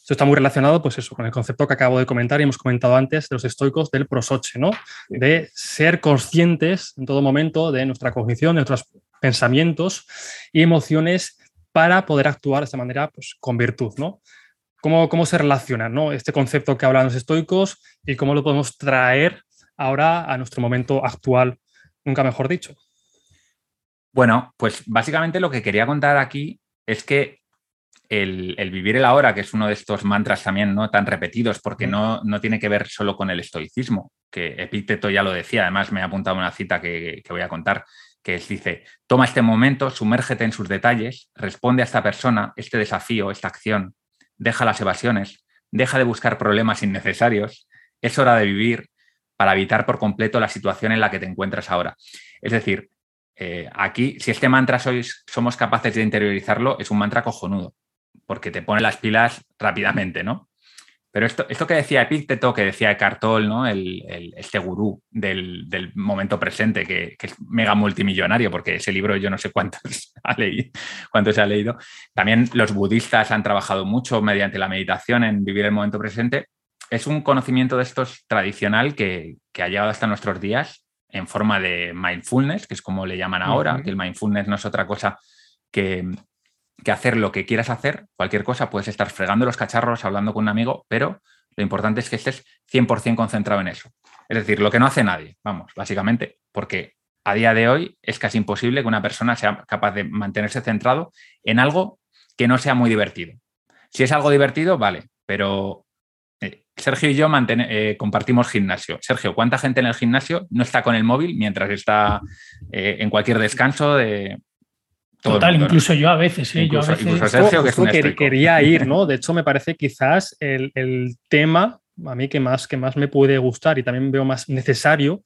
Esto está muy relacionado, pues eso, con el concepto que acabo de comentar y hemos comentado antes de los estoicos del prosoche, ¿no? De ser conscientes en todo momento de nuestra cognición, de nuestros pensamientos y emociones para poder actuar de esta manera, pues con virtud, ¿no? ¿Cómo, cómo se relaciona ¿no? este concepto que hablan los estoicos y cómo lo podemos traer ahora a nuestro momento actual, nunca mejor dicho? Bueno, pues básicamente lo que quería contar aquí es que el, vivir el ahora, que es uno de estos mantras también no tan repetidos, porque no, no tiene que ver solo con el estoicismo, que Epícteto ya lo decía, además me ha apuntado una cita que, voy a contar, que dice, toma este momento, sumérgete en sus detalles, responde a esta persona, este desafío, esta acción, deja las evasiones, deja de buscar problemas innecesarios, es hora de vivir para evitar por completo la situación en la que te encuentras ahora. Es decir, eh, aquí, si este mantra sois, somos capaces de interiorizarlo, es un mantra cojonudo porque te pone las pilas rápidamente, ¿no? Pero esto, esto que decía Epícteto, que decía Cartol, ¿no? El, este gurú del, momento presente, que, es mega multimillonario, porque ese libro yo no sé cuántos, ha leído, cuántos ha leído. También los budistas han trabajado mucho mediante la meditación en vivir el momento presente. Es un conocimiento de estos tradicional que, ha llegado hasta nuestros días en forma de mindfulness, que es como le llaman ahora, que el mindfulness no es otra cosa que, que hacer lo que quieras hacer, cualquier cosa, puedes estar fregando los cacharros, hablando con un amigo, pero lo importante es que estés 100% concentrado en eso. Es decir, lo que no hace nadie, vamos, básicamente, porque a día de hoy es casi imposible que una persona sea capaz de mantenerse centrado en algo que no sea muy divertido. Si es algo divertido, vale, pero eh, Sergio y yo eh, compartimos gimnasio. Sergio, ¿cuánta gente en el gimnasio no está con el móvil mientras está eh, en cualquier descanso de... Total, incluso yo a veces, incluso, Sergio, que, quería ir, ¿no? De hecho, me parece quizás el, el tema a mí que más, que más me puede gustar y también veo más necesario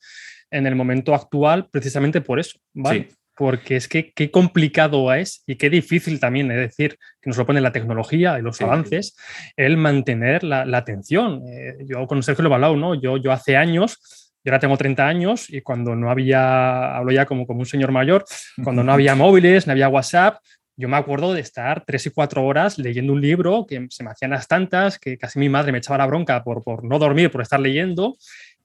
en el momento actual precisamente por eso, ¿vale? Porque es que qué complicado es y qué difícil también, es decir, que nos lo pone la tecnología y los avances, el mantener la, atención. Eh, yo con Sergio lo he hablado, ¿no? Yo, yo hace años, yo ahora tengo 30 años y cuando no había, hablo ya como, como un señor mayor, cuando no había móviles, no había WhatsApp, yo me acuerdo de estar tres y cuatro horas leyendo un libro que se me hacían las tantas, que casi mi madre me echaba la bronca por, por no dormir, por estar leyendo,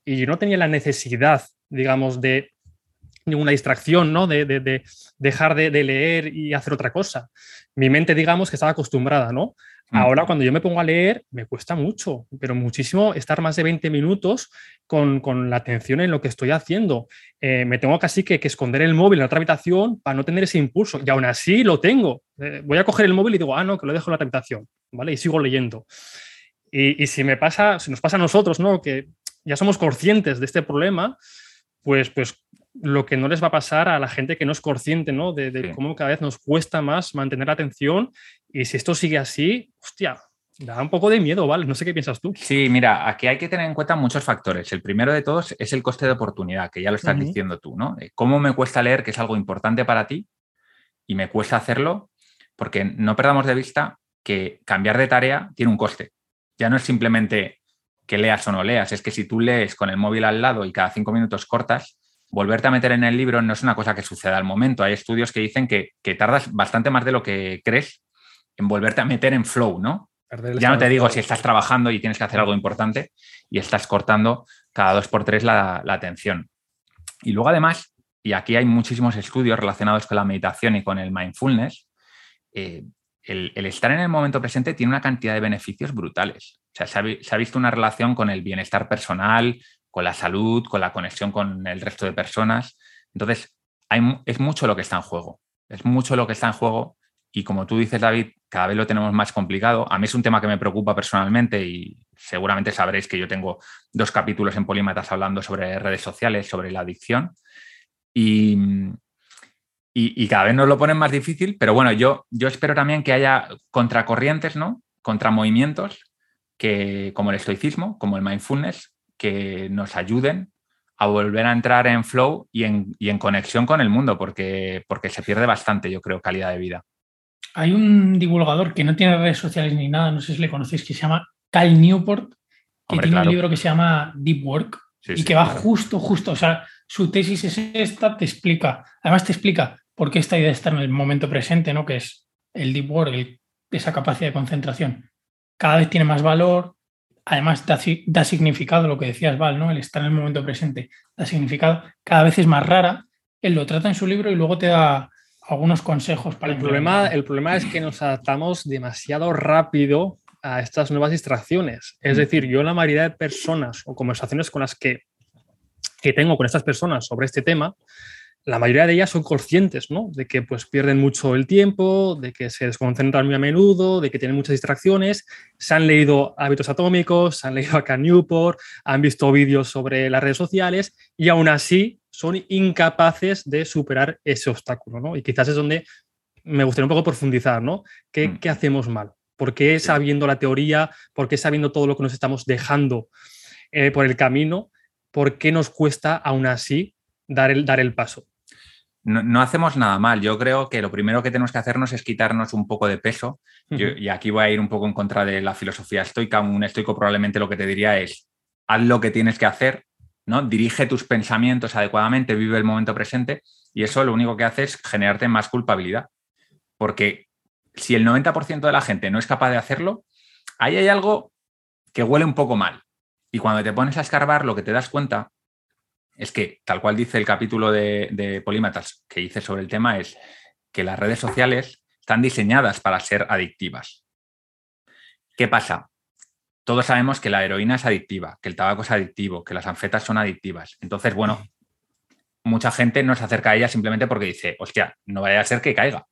y yo no tenía la necesidad, digamos, de ninguna distracción, ¿no? De, de, dejar de, leer y hacer otra cosa. Mi mente, digamos, que estaba acostumbrada, ¿no? Ahora cuando yo me pongo a leer, me cuesta mucho, pero muchísimo estar más de 20 minutos con, con la atención en lo que estoy haciendo. Eh, me tengo casi que, que, esconder el móvil en otra habitación para no tener ese impulso. Y aún así lo tengo. Eh, voy a coger el móvil y digo, ah, no, que lo dejo en la habitación, ¿vale? Y sigo leyendo. Y, y, si me pasa, si nos pasa a nosotros, ¿no? Que ya somos conscientes de este problema, pues, pues lo que no les va a pasar a la gente que no es consciente ¿no? de, cómo cada vez nos cuesta más mantener la atención y si esto sigue así, hostia, da un poco de miedo, ¿vale? No sé qué piensas tú. Sí, mira, aquí hay que tener en cuenta muchos factores. El primero de todos es el coste de oportunidad, que ya lo estás diciendo tú, ¿no? ¿Cómo me cuesta leer, que es algo importante para ti, y me cuesta hacerlo? Porque no perdamos de vista que cambiar de tarea tiene un coste. Ya no es simplemente que leas o no leas, es que si tú lees con el móvil al lado y cada cinco minutos cortas, volverte a meter en el libro no es una cosa que suceda al momento. Hay estudios que dicen que, tardas bastante más de lo que crees en volverte a meter en flow, ¿no? Ya no te digo si estás trabajando y tienes que hacer algo importante y estás cortando cada dos por tres la, atención. Y luego además, y aquí hay muchísimos estudios relacionados con la meditación y con el mindfulness, eh, el, estar en el momento presente tiene una cantidad de beneficios brutales. O sea, se ha, visto una relación con el bienestar personal, con la salud, con la conexión con el resto de personas. Entonces, es mucho lo que está en juego. Es mucho lo que está en juego y como tú dices, David, cada vez lo tenemos más complicado. A mí es un tema que me preocupa personalmente y seguramente sabréis que yo tengo dos capítulos en Polímatas hablando sobre redes sociales, sobre la adicción. Y, y, cada vez nos lo ponen más difícil, pero bueno, yo, yo espero también que haya contracorrientes, ¿no? Contramovimientos que, como el estoicismo, como el mindfulness, que nos ayuden a volver a entrar en flow y en, conexión con el mundo, porque, porque se pierde bastante, yo creo, calidad de vida. Hay un divulgador que no tiene redes sociales ni nada, no sé si le conocéis, que se llama Cal Newport, que tiene un libro que se llama Deep Work y que va justo, justo, o sea, su tesis es esta, te explica, además te explica por qué esta idea está en el momento presente, ¿no? Que es el Deep Work, esa capacidad de concentración. Cada vez tiene más valor, además da, significado, lo que decías, Val, ¿no? El estar en el momento presente da significado, cada vez es más rara. Él lo trata en su libro y luego te da algunos consejos para el problema. El problema es que nos adaptamos demasiado rápido a estas nuevas distracciones. Es mm. decir, yo la mayoría de personas o conversaciones con las que, que tengo con estas personas sobre este tema, la mayoría de ellas son conscientes, ¿no? De que pues pierden mucho el tiempo, de que se desconcentran muy a menudo, de que tienen muchas distracciones, se han leído hábitos atómicos, se han leído acá Newport, han visto vídeos sobre las redes sociales y aún así son incapaces de superar ese obstáculo, ¿no? Y quizás es donde me gustaría un poco profundizar, ¿no? ¿Qué, mm. hacemos mal? ¿Por qué sabiendo la teoría, por qué sabiendo todo lo que nos estamos dejando eh, por el camino, por qué nos cuesta aún así dar el, dar el paso? no, hacemos nada mal. Yo creo que lo primero que tenemos que hacernos es quitarnos un poco de peso. y aquí voy a ir un poco en contra de la filosofía estoica. Un estoico probablemente lo que te diría es, haz lo que tienes que hacer, ¿no? dirige tus pensamientos adecuadamente, vive el momento presente y eso lo único que hace es generarte más culpabilidad. Porque si el 90% de la gente no es capaz de hacerlo, ahí hay algo que huele un poco mal. Y cuando te pones a escarbar, lo que te das cuenta es que, tal cual dice el capítulo de, Polímatas que hice sobre el tema, es que las redes sociales están diseñadas para ser adictivas. ¿Qué pasa? Todos sabemos que la heroína es adictiva, que el tabaco es adictivo, que las anfetas son adictivas. Entonces, bueno, mucha gente no se acerca a ella simplemente porque dice, hostia, no vaya a ser que caiga.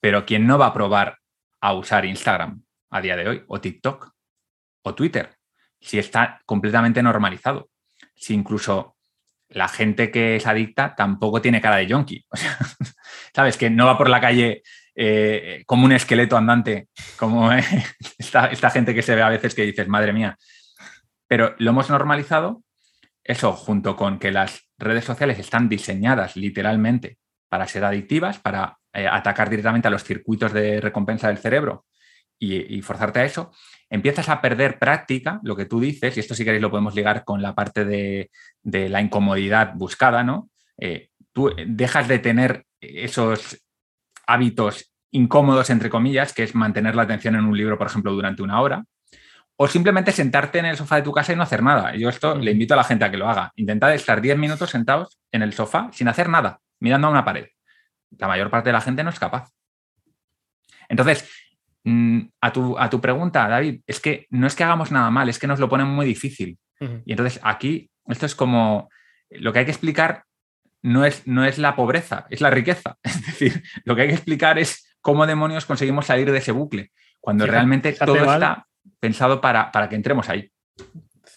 Pero ¿quién no va a probar a usar Instagram a día de hoy? O TikTok o Twitter, si está completamente normalizado. Si incluso la gente que es adicta tampoco tiene cara de yonki. O sea, ¿sabes? Que no va por la calle eh, como un esqueleto andante, como esta, gente que se ve a veces que dices, madre mía. Pero lo hemos normalizado, eso junto con que las redes sociales están diseñadas literalmente para ser adictivas, para eh, atacar directamente a los circuitos de recompensa del cerebro y, forzarte a eso, empiezas a perder práctica, lo que tú dices, y esto si queréis lo podemos ligar con la parte de, la incomodidad buscada, ¿no? Eh, tú dejas de tener esos hábitos incómodos, entre comillas, que es mantener la atención en un libro, por ejemplo, durante una hora, o simplemente sentarte en el sofá de tu casa y no hacer nada. Yo esto le invito a la gente a que lo haga. Intentad estar 10 minutos sentados en el sofá sin hacer nada, mirando a una pared. La mayor parte de la gente no es capaz. Entonces, a tu, a tu pregunta, David, es que no es que hagamos nada mal, es que nos lo ponen muy difícil. Y entonces aquí, esto es como, lo que hay que explicar no es, no es la pobreza, es la riqueza. Es decir, lo que hay que explicar es cómo demonios conseguimos salir de ese bucle, cuando realmente todo está pensado para, para, que entremos ahí.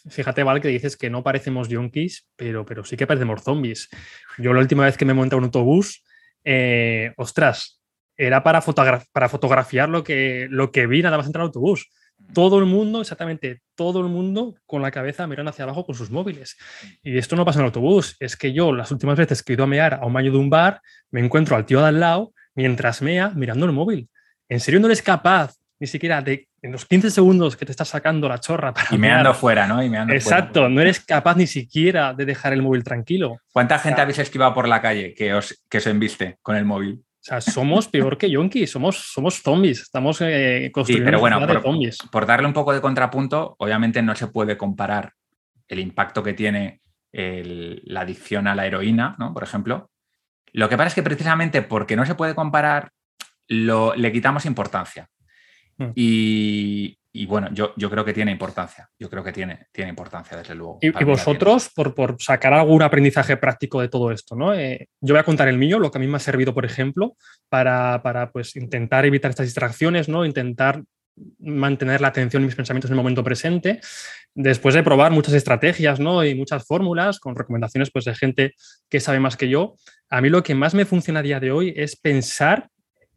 Fíjate, Val, que dices que no parecemos yonkis, pero, pero sí que parecemos zombies. Yo la última vez que me monté a un autobús, eh, ostras, era para, para fotografiar lo que, lo que vi nada más entrar al autobús todo el mundo, exactamente todo el mundo con la cabeza mirando hacia abajo con sus móviles. Y esto no pasa en el autobús, es que yo las últimas veces que he ido a mear a un baño de un bar, me encuentro al tío de al lado mientras mea mirando el móvil. ¿En serio no eres capaz ni siquiera de en los 15 segundos que te estás sacando la chorra para y meando fuera, ¿no? Y Exacto, no eres capaz ni siquiera de dejar el móvil tranquilo. ¿Cuánta gente habéis esquivado por la calle que os que se embiste con el móvil? O sea, somos peor que yonkis, somos, somos zombies, estamos eh, construyendo pero bueno, por, zombies. Por darle un poco de contrapunto, obviamente no se puede comparar el impacto que tiene la adicción a la heroína, ¿no? Por ejemplo. Lo que pasa es que precisamente porque no se puede comparar, lo, le quitamos importancia. Hmm. Y, y bueno, yo, yo, creo que tiene importancia. Yo creo que tiene, tiene importancia, desde luego. Y, vosotros, por, por, sacar algún aprendizaje práctico de todo esto, ¿no? Eh, yo voy a contar el mío, lo que a mí me ha servido, por ejemplo, para, para pues, intentar evitar estas distracciones, ¿no? Intentar mantener la atención y mis pensamientos en el momento presente, después de probar muchas estrategias ¿no? y muchas fórmulas con recomendaciones pues, de gente que sabe más que yo, a mí lo que más me funciona a día de hoy es pensar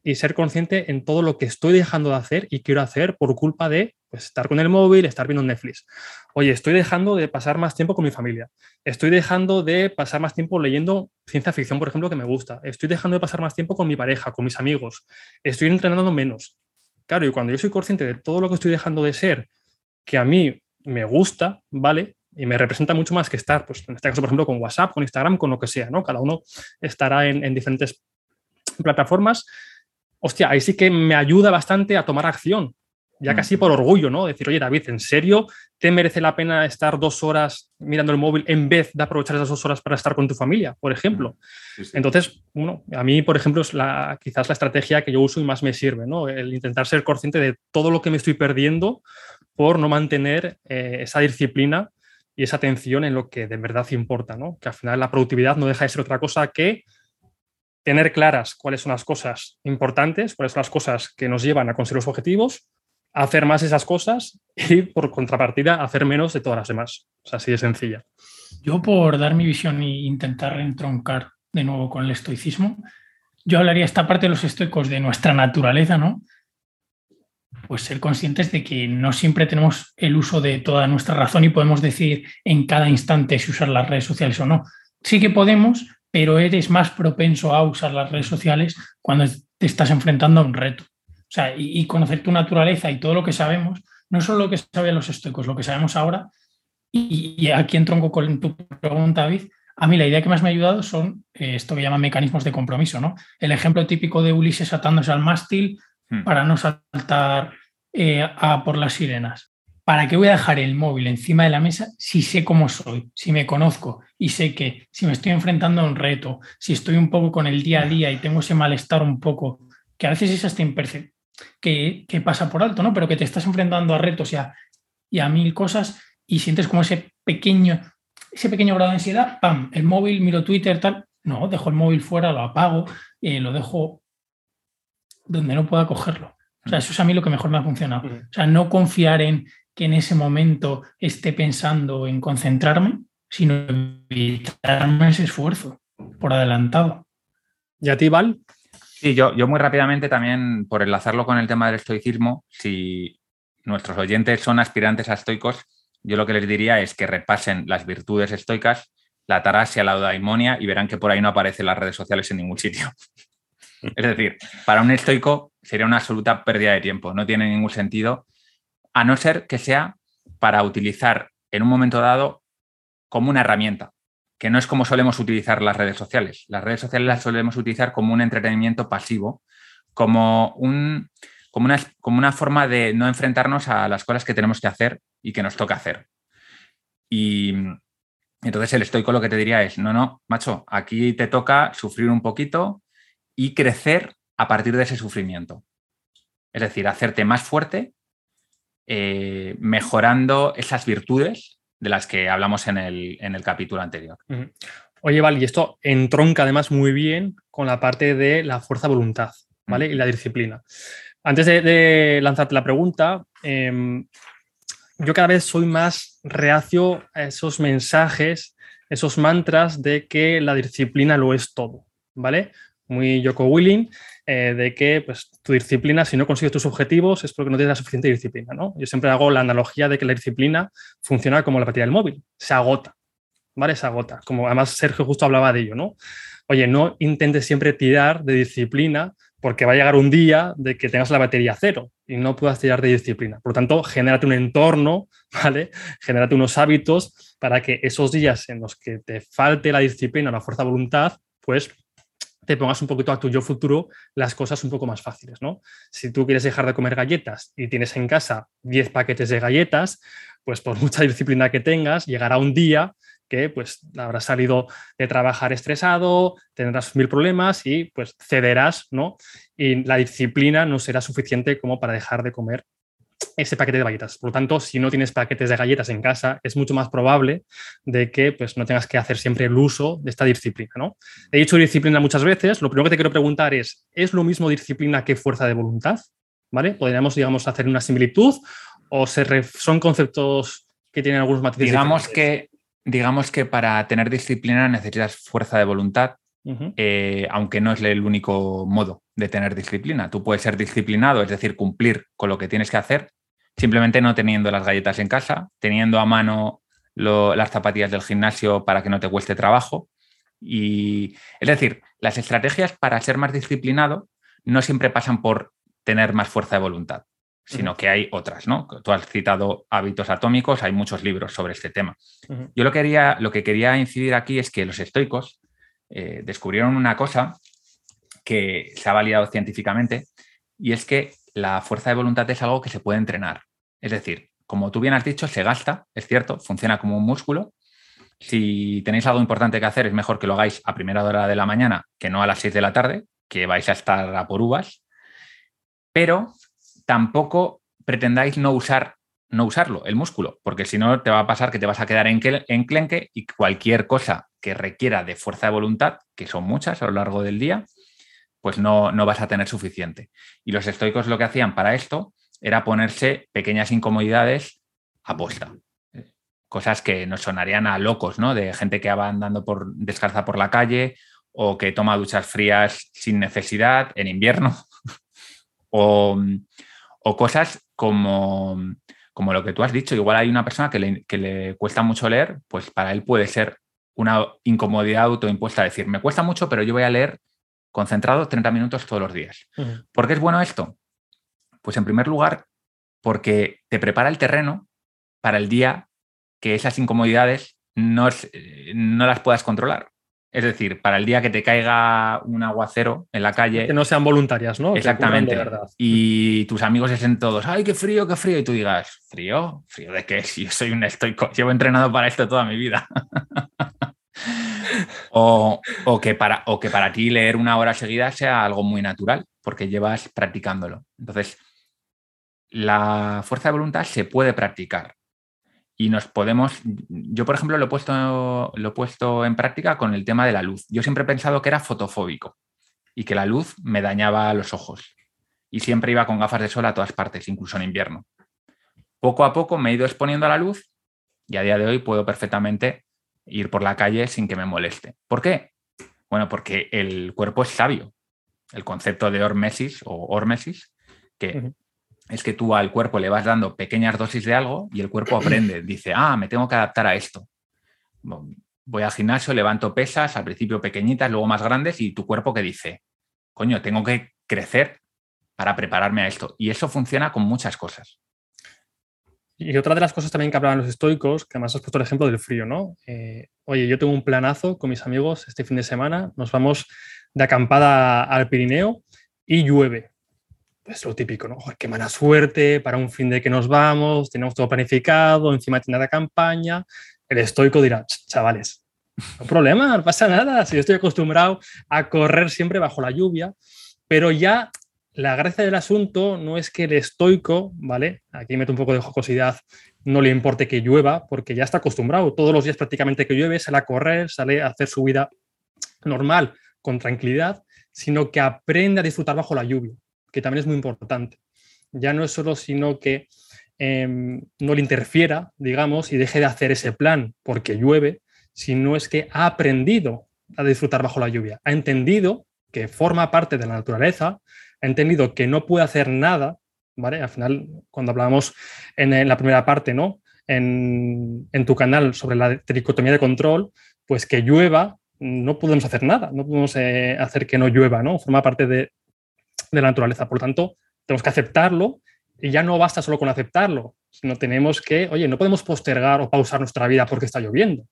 y ser consciente en todo lo que estoy dejando de hacer y quiero hacer por culpa de pues, estar con el móvil, estar viendo Netflix. Oye, estoy dejando de pasar más tiempo con mi familia. Estoy dejando de pasar más tiempo leyendo ciencia ficción, por ejemplo, que me gusta. Estoy dejando de pasar más tiempo con mi pareja, con mis amigos. Estoy entrenando menos. Claro, y cuando yo soy consciente de todo lo que estoy dejando de ser, que a mí me gusta, ¿vale? Y me representa mucho más que estar, pues en este caso, por ejemplo, con WhatsApp, con Instagram, con lo que sea, ¿no? Cada uno estará en, en diferentes plataformas hostia, ahí sí que me ayuda bastante a tomar acción, ya casi por orgullo, ¿no? Decir, oye, David, ¿en serio te merece la pena estar dos horas mirando el móvil en vez de aprovechar esas dos horas para estar con tu familia, por ejemplo? Entonces, bueno, a mí, por ejemplo, es la, quizás la estrategia que yo uso y más me sirve, ¿no? El intentar ser consciente de todo lo que me estoy perdiendo por no mantener eh, esa disciplina y esa atención en lo que de verdad importa, ¿no? Que al final la productividad no deja de ser otra cosa que tener claras cuáles son las cosas importantes, cuáles son las cosas que nos llevan a conseguir los objetivos, hacer más esas cosas y por contrapartida hacer menos de todas las demás. O sea, así de sencilla. Yo por dar mi visión e intentar entroncar de nuevo con el estoicismo, yo hablaría esta parte de los estoicos de nuestra naturaleza, ¿no? Pues ser conscientes de que no siempre tenemos el uso de toda nuestra razón y podemos decir en cada instante si usar las redes sociales o no. Sí que podemos, pero eres más propenso a usar las redes sociales cuando te estás enfrentando a un reto. O sea, y, conocer tu naturaleza y todo lo que sabemos, no solo lo que saben los estoicos, lo que sabemos ahora, y, aquí entronco con tu pregunta, David, a mí la idea que más me ha ayudado son eh, esto que llaman mecanismos de compromiso, ¿no? El ejemplo típico de Ulises atándose al mástil hmm. para no saltar eh, a por las sirenas. ¿Para qué voy a dejar el móvil encima de la mesa si sé cómo soy, si me conozco y sé que si me estoy enfrentando a un reto, si estoy un poco con el día a día y tengo ese malestar un poco que a veces es hasta imperceptible, que, que, pasa por alto, ¿no? Pero que te estás enfrentando a retos y a, y a mil cosas y sientes como ese pequeño, ese pequeño grado de ansiedad, ¡pam! El móvil, miro Twitter, tal. No, dejo el móvil fuera, lo apago, eh, lo dejo donde no pueda cogerlo. O sea, eso es a mí lo que mejor me ha funcionado. O sea, no confiar en que en ese momento esté pensando en concentrarme, sino evitarme ese esfuerzo por adelantado. ¿Y a ti, Val? Sí, yo, yo muy rápidamente también, por enlazarlo con el tema del estoicismo, si nuestros oyentes son aspirantes a estoicos, yo lo que les diría es que repasen las virtudes estoicas, la tarasia, la eudaimonia, y verán que por ahí no aparecen las redes sociales en ningún sitio. Es decir, para un estoico sería una absoluta pérdida de tiempo, no tiene ningún sentido, a no ser que sea para utilizar en un momento dado como una herramienta, que no es como solemos utilizar las redes sociales. Las redes sociales las solemos utilizar como un entretenimiento pasivo, como, un, como, una, como una forma de no enfrentarnos a las cosas que tenemos que hacer y que nos toca hacer. Y entonces el estoico lo que te diría es, no, no, macho, aquí te toca sufrir un poquito, y crecer a partir de ese sufrimiento. Es decir, hacerte más fuerte, eh, mejorando esas virtudes de las que hablamos en el, capítulo anterior. Oye, Val, y esto entronca además muy bien con la parte de la fuerza voluntad, ¿vale? Y la disciplina. Antes de, lanzarte la pregunta, em, yo cada vez soy más reacio a esos mensajes, esos mantras de que la disciplina lo es todo, ¿vale? muy Joko Willing, eh, de que pues, tu disciplina, si no consigues tus objetivos, es porque no tienes la suficiente disciplina. ¿no? Yo siempre hago la analogía de que la disciplina funciona como la batería del móvil, se agota, ¿vale? Se agota. Como además Sergio justo hablaba de ello, ¿no? Oye, no intentes siempre tirar de disciplina porque va a llegar un día de que tengas la batería cero y no puedas tirar de disciplina. Por lo tanto, genérate un entorno, ¿vale? Genérate unos hábitos para que esos días en los que te falte la disciplina, la fuerza de voluntad, pues te pongas un poquito a tu yo futuro las cosas un poco más fáciles, ¿no? Si tú quieres dejar de comer galletas y tienes en casa 10 paquetes de galletas, pues por mucha disciplina que tengas, llegará un día que pues habrás salido de trabajar estresado, tendrás mil problemas y pues cederás, ¿no? Y la disciplina no será suficiente como para dejar de comer ese paquete de galletas. Por lo tanto, si no tienes paquetes de galletas en casa, es mucho más probable de que pues, no tengas que hacer siempre el uso de esta disciplina. ¿no? He dicho disciplina muchas veces. Lo primero que te quiero preguntar es, ¿es lo mismo disciplina que fuerza de voluntad? ¿Vale? ¿Podríamos, digamos, hacer una similitud o son conceptos que tienen algunos matices? Digamos que, digamos que para tener disciplina necesitas fuerza de voluntad, eh, aunque no es el único modo de tener disciplina. Tú puedes ser disciplinado, es decir, cumplir con lo que tienes que hacer, simplemente no teniendo las galletas en casa, teniendo a mano las zapatillas del gimnasio para que no te cueste trabajo. Y es decir, las estrategias para ser más disciplinado no siempre pasan por tener más fuerza de voluntad, sino que hay otras, ¿no? Tú has citado hábitos atómicos, hay muchos libros sobre este tema. Yo lo, quería, lo que quería incidir aquí es que los estoicos eh, descubrieron una cosa que se ha validado científicamente y es que la fuerza de voluntad es algo que se puede entrenar. Es decir, como tú bien has dicho, se gasta, es cierto, funciona como un músculo. Si tenéis algo importante que hacer, es mejor que lo hagáis a primera hora de la mañana que no a las 6 de la tarde, que vais a estar a por uvas. Pero tampoco pretendáis no usar no usarlo, el músculo, porque si no te va a pasar que te vas a quedar en, enclenque y cualquier cosa que requiera de fuerza de voluntad, que son muchas a lo largo del día, pues no, no vas a tener suficiente. Y los estoicos lo que hacían para esto era ponerse pequeñas incomodidades a posta. Cosas que nos sonarían a locos, ¿no? De gente que va andando por, descalza por la calle o que toma duchas frías sin necesidad en invierno. o, cosas como, como lo que tú has dicho. Igual hay una persona que le, que le cuesta mucho leer, pues para él puede ser una incomodidad autoimpuesta. Decir, me cuesta mucho, pero yo voy a leer concentrado 30 minutos todos los días. ¿Por qué es bueno esto? Pues en primer lugar, porque te prepara el terreno para el día que esas incomodidades no, eh, no las puedas controlar. Es decir, para el día que te caiga un aguacero en la calle. Que no sean voluntarias, ¿no? Exactamente. Y tus amigos estén todos, ¡ay, qué frío, qué frío! Y tú digas, ¿frío? ¿Frío de qué? Si yo soy un estoico, llevo entrenado para esto toda mi vida. O, que para, o que para ti leer una hora seguida sea algo muy natural, porque llevas practicándolo. Entonces, la fuerza de voluntad se puede practicar. Y nos podemos. Yo, por ejemplo, lo he, puesto, lo he puesto en práctica con el tema de la luz. Yo siempre he pensado que era fotofóbico y que la luz me dañaba los ojos. Y siempre iba con gafas de sol a todas partes, incluso en invierno. Poco a poco me he ido exponiendo a la luz y a día de hoy puedo perfectamente ir por la calle sin que me moleste. ¿Por qué? Bueno, porque el cuerpo es sabio. El concepto de hormesis o hormesis, que es que tú al cuerpo le vas dando pequeñas dosis de algo y el cuerpo aprende, dice, ah, me tengo que adaptar a esto. Voy al gimnasio, levanto pesas, al principio pequeñitas, luego más grandes, y tu cuerpo que dice, coño, tengo que crecer para prepararme a esto. Y eso funciona con muchas cosas. Y otra de las cosas también que hablaban los estoicos, que además has puesto el ejemplo del frío, ¿no? Eh, oye, yo tengo un planazo con mis amigos este fin de semana, nos vamos de acampada al Pirineo y llueve. Pues lo típico, ¿no? qué mala suerte para un fin de que nos vamos, tenemos todo planificado, encima tienda de campaña. El estoico dirá, chavales, no problema, no pasa nada, si yo estoy acostumbrado a correr siempre bajo la lluvia, pero ya la gracia del asunto no es que el estoico, ¿vale? Aquí meto un poco de jocosidad, no le importe que llueva, porque ya está acostumbrado. Todos los días prácticamente que llueve, sale a correr, sale a hacer su vida normal, con tranquilidad, sino que aprende a disfrutar bajo la lluvia, que también es muy importante. Ya no es solo sino que em, no le interfiera, digamos, y deje de hacer ese plan porque llueve, sino es que ha aprendido a disfrutar bajo la lluvia, ha entendido que forma parte de la naturaleza, ha entendido que no puede hacer nada, ¿vale? Al final, cuando hablábamos en, la primera parte, ¿no? En, tu canal sobre la tricotomía de control, pues que llueva, no podemos hacer nada, no podemos eh, hacer que no llueva, ¿no? Forma parte de, la naturaleza. Por lo tanto, tenemos que aceptarlo y ya no basta solo con aceptarlo, sino tenemos que, oye, no podemos postergar o pausar nuestra vida porque está lloviendo.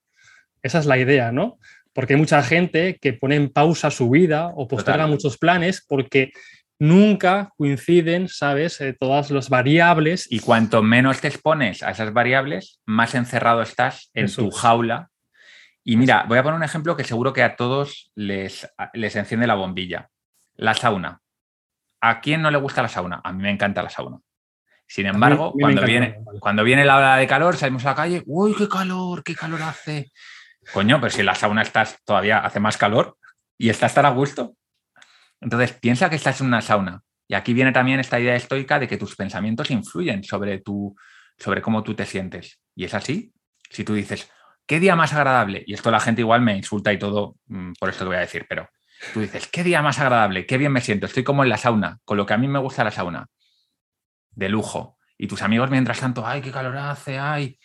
Esa es la idea, ¿no? Porque hay mucha gente que pone en pausa su vida o posterga muchos planes porque nunca coinciden, ¿sabes? Eh, todas las variables. Y cuanto menos te expones a esas variables, más encerrado estás en tu jaula. Y mira, voy a poner un ejemplo que seguro que a todos les, les enciende la bombilla. La sauna. ¿A quién no le gusta la sauna? A mí me encanta la sauna. Sin embargo, cuando, viene, cuando viene la hora de calor, salimos a la calle, uy, qué calor, qué calor hace. Coño, pero si en la sauna estás todavía hace más calor y estás tan a gusto. Entonces, piensa que estás en una sauna. Y aquí viene también esta idea estoica de que tus pensamientos influyen sobre, tu, sobre cómo tú te sientes. Y es así. Si tú dices, ¿qué día más agradable? Y esto la gente igual me insulta y todo, mm, por esto te voy a decir, pero tú dices, ¿qué día más agradable? ¿Qué bien me siento? Estoy como en la sauna, con lo que a mí me gusta la sauna. De lujo. Y tus amigos mientras tanto, ay, qué calor hace, ay.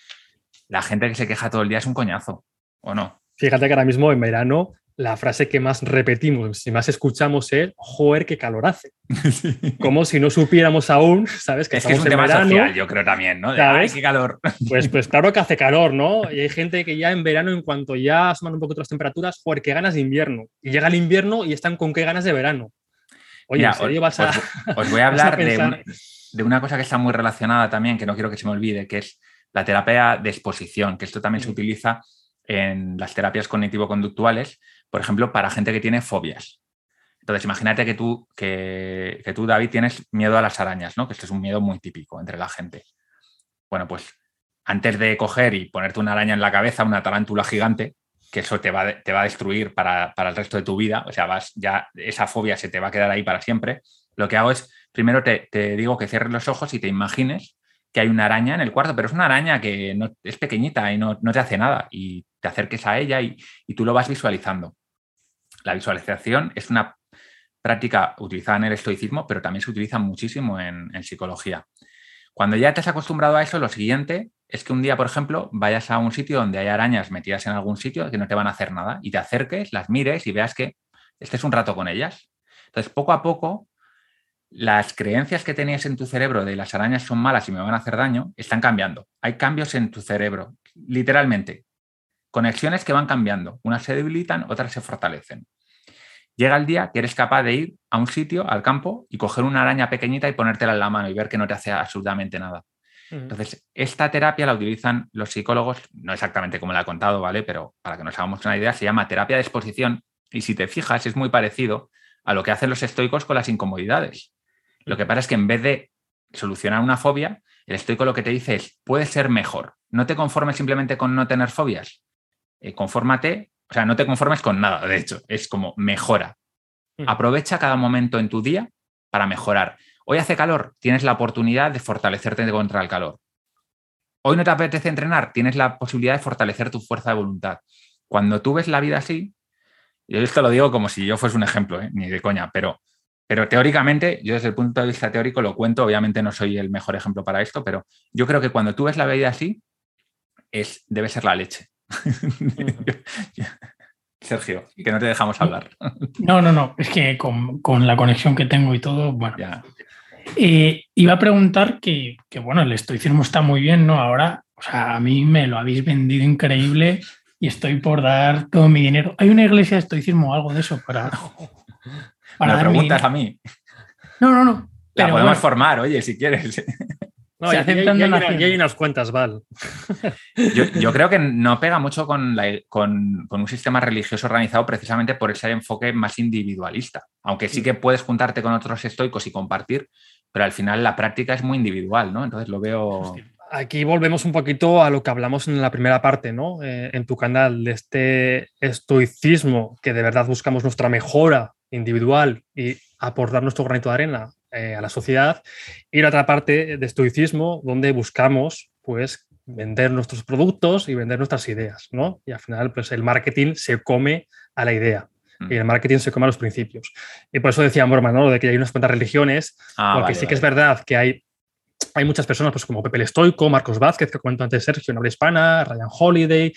La gente que se queja todo el día es un coñazo, ¿o no? Fíjate que ahora mismo en verano la frase que más repetimos y más escuchamos es, joder, qué calor hace. Como si no supiéramos aún, ¿sabes? Que es que es un tema social, yo creo también, ¿no? De, qué calor. Pues, pues claro que hace calor, ¿no? Y hay gente que ya en verano, en cuanto ya asoman un poquito las temperaturas, joder, qué ganas de invierno. Y llega el invierno y están con qué ganas de verano. Oye, os, vas a, os, voy a hablar de, una cosa que está muy relacionada también, que no quiero que se me olvide, que es la terapia de exposición, que esto también se mm. utiliza en las terapias cognitivo-conductuales, por ejemplo, para gente que tiene fobias. Entonces, imagínate que tú, que, tú, David, tienes miedo a las arañas, ¿no? Que esto es un miedo muy típico entre la gente. Bueno, pues antes de coger y ponerte una araña en la cabeza, una tarántula gigante, que eso te va, te va a destruir para, el resto de tu vida, o sea, vas, ya esa fobia se te va a quedar ahí para siempre, lo que hago es, primero te, te digo que cierres los ojos y te imagines que hay una araña en el cuarto, pero es una araña que no, es pequeñita y no, te hace nada y te acerques a ella y, tú lo vas visualizando. La visualización es una práctica utilizada en el estoicismo, pero también se utiliza muchísimo en, psicología. Cuando ya te has acostumbrado a eso, lo siguiente es que un día, por ejemplo, vayas a un sitio donde hay arañas metidas en algún sitio que no te van a hacer nada y te acerques, las mires y veas que estés un rato con ellas. Entonces, poco a poco las creencias que tenías en tu cerebro de las arañas son malas y me van a hacer daño, están cambiando. Hay cambios en tu cerebro, literalmente. Conexiones que van cambiando. Unas se debilitan, otras se fortalecen. Llega el día que eres capaz de ir a un sitio, al campo, y coger una araña pequeñita y ponértela en la mano y ver que no te hace absolutamente nada. Entonces, esta terapia la utilizan los psicólogos, no exactamente como la he contado, ¿vale? Pero para que nos hagamos una idea, se llama terapia de exposición y si te fijas es muy parecido a lo que hacen los estoicos con las incomodidades. Lo que pasa es que en vez de solucionar una fobia, el estoico lo que te dice es, puede ser mejor. No te conformes simplemente con no tener fobias. Eh, confórmate, o sea, no te conformes con nada, de hecho, es como mejora. Aprovecha cada momento en tu día para mejorar. Hoy hace calor, tienes la oportunidad de fortalecerte contra el calor. Hoy no te apetece entrenar, tienes la posibilidad de fortalecer tu fuerza de voluntad. Cuando tú ves la vida así, yo esto lo digo como si yo fuese un ejemplo, ¿eh? ni de coña, pero, pero teóricamente, yo desde el punto de vista teórico lo cuento, obviamente no soy el mejor ejemplo para esto, pero yo creo que cuando tú ves la vida así, es, debe ser la leche. Sergio, que no te dejamos hablar. No, no, no, es que con, la conexión que tengo y todo, bueno. Ya. Eh, iba a preguntar que, que, bueno, el estoicismo está muy bien, ¿no? Ahora, o sea, a mí me lo habéis vendido increíble y estoy por dar todo mi dinero. ¿Hay una iglesia de estoicismo o algo de eso para, para preguntas a mí. No, no, no. La podemos formar, oye, si quieres. No, ya, hay unas cuentas, Val. Yo, creo que no pega mucho con, con, un sistema religioso organizado precisamente por ese enfoque más individualista. Aunque sí que puedes juntarte con otros estoicos y compartir, pero al final la práctica es muy individual, ¿no? Entonces lo veo aquí volvemos un poquito a lo que hablamos en la primera parte, ¿no? Eh, en tu canal, de este estoicismo que de verdad buscamos nuestra mejora individual y aportar nuestro granito de arena eh, a la sociedad. Y la otra parte de estoicismo donde buscamos, pues, vender nuestros productos y vender nuestras ideas, ¿no? Y al final, pues, el marketing se come a la idea mm. y el marketing se come a los principios. Y por eso decía broma, ¿no? De que hay unas cuantas religiones, ah, porque sí que es verdad que hay hay muchas personas pues, como Pepe el Estoico, Marcos Vázquez, que cuento antes Sergio en habla hispana, Ryan Holiday,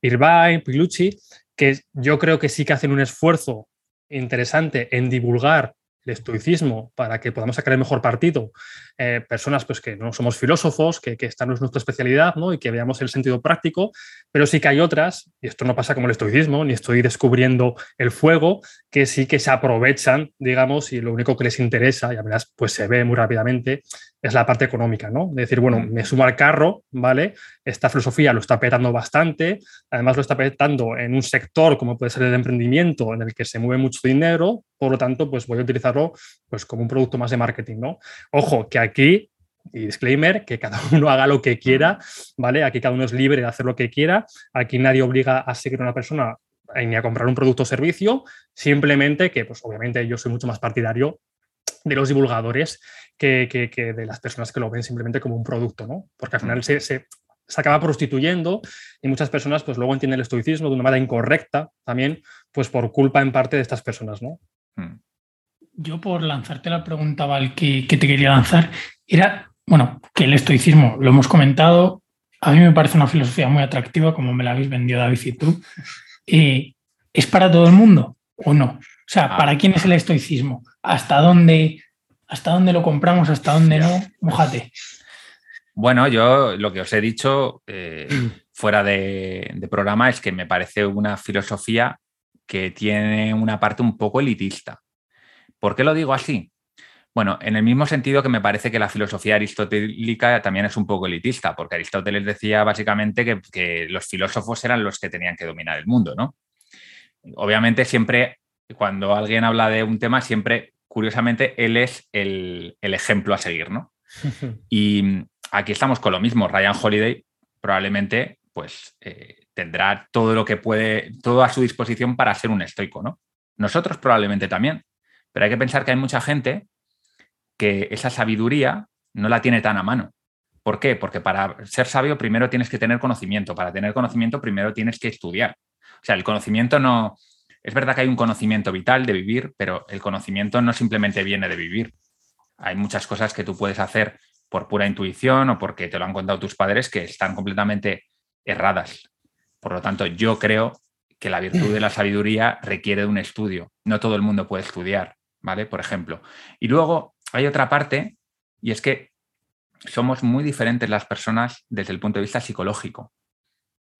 Irvine, Pilucci, que yo creo que sí que hacen un esfuerzo interesante en divulgar el estoicismo para que podamos sacar el mejor partido, eh, personas pues, que no somos filósofos, que, que, esta no es nuestra especialidad ¿no? y que veamos el sentido práctico, pero sí que hay otras, y esto no pasa como el estoicismo, ni estoy descubriendo el fuego, que sí que se aprovechan, digamos, y lo único que les interesa, y además pues se ve muy rápidamente, es la parte económica, ¿no? De decir, bueno, me sumo al carro, ¿vale? Esta filosofía lo está petando bastante, además lo está petando en un sector como puede ser el emprendimiento, en el que se mueve mucho dinero, por lo tanto, pues voy a utilizarlo pues como un producto más de marketing, ¿no? Ojo, que aquí y disclaimer, que cada uno haga lo que quiera, ¿vale? Aquí cada uno es libre de hacer lo que quiera, aquí nadie obliga a seguir a una persona ni a comprar un producto o servicio, simplemente que, pues obviamente yo soy mucho más partidario de los divulgadores que, de las personas que lo ven simplemente como un producto, ¿no? Porque al final se, se, acaba prostituyendo y muchas personas pues luego entienden el estoicismo de una manera incorrecta también, pues por culpa en parte de estas personas, ¿no? Hmm. Yo por lanzarte la pregunta, Val, que, que te quería lanzar, era, bueno, que el estoicismo, lo hemos comentado, a mí me parece una filosofía muy atractiva, como me la habéis vendido David y tú. Eh, ¿Es para todo el mundo o no? O sea, ¿para ah. quién es el estoicismo? ¿Hasta dónde, hasta dónde lo compramos? ¿Hasta dónde no? Mojate. Bueno, yo lo que os he dicho eh, fuera de, programa es que me parece una filosofía que tiene una parte un poco elitista. ¿Por qué lo digo así? Bueno, en el mismo sentido que me parece que la filosofía aristotélica también es un poco elitista, porque Aristóteles decía básicamente que, que, los filósofos eran los que tenían que dominar el mundo, ¿no? Obviamente siempre cuando alguien habla de un tema, siempre, curiosamente, él es el, ejemplo a seguir, ¿no? y aquí estamos con lo mismo. Ryan Holiday probablemente pues eh, tendrá todo lo que puede, todo a su disposición para ser un estoico, ¿no? Nosotros probablemente también, pero hay que pensar que hay mucha gente que esa sabiduría no la tiene tan a mano. ¿Por qué? Porque para ser sabio primero tienes que tener conocimiento, para tener conocimiento primero tienes que estudiar. O sea, el conocimiento no, es verdad que hay un conocimiento vital de vivir, pero el conocimiento no simplemente viene de vivir. Hay muchas cosas que tú puedes hacer por pura intuición o porque te lo han contado tus padres que están completamente erradas. Por lo tanto, yo creo que la virtud de la sabiduría requiere de un estudio. No todo el mundo puede estudiar, ¿vale? Por ejemplo. Y luego hay otra parte, y es que somos muy diferentes las personas desde el punto de vista psicológico.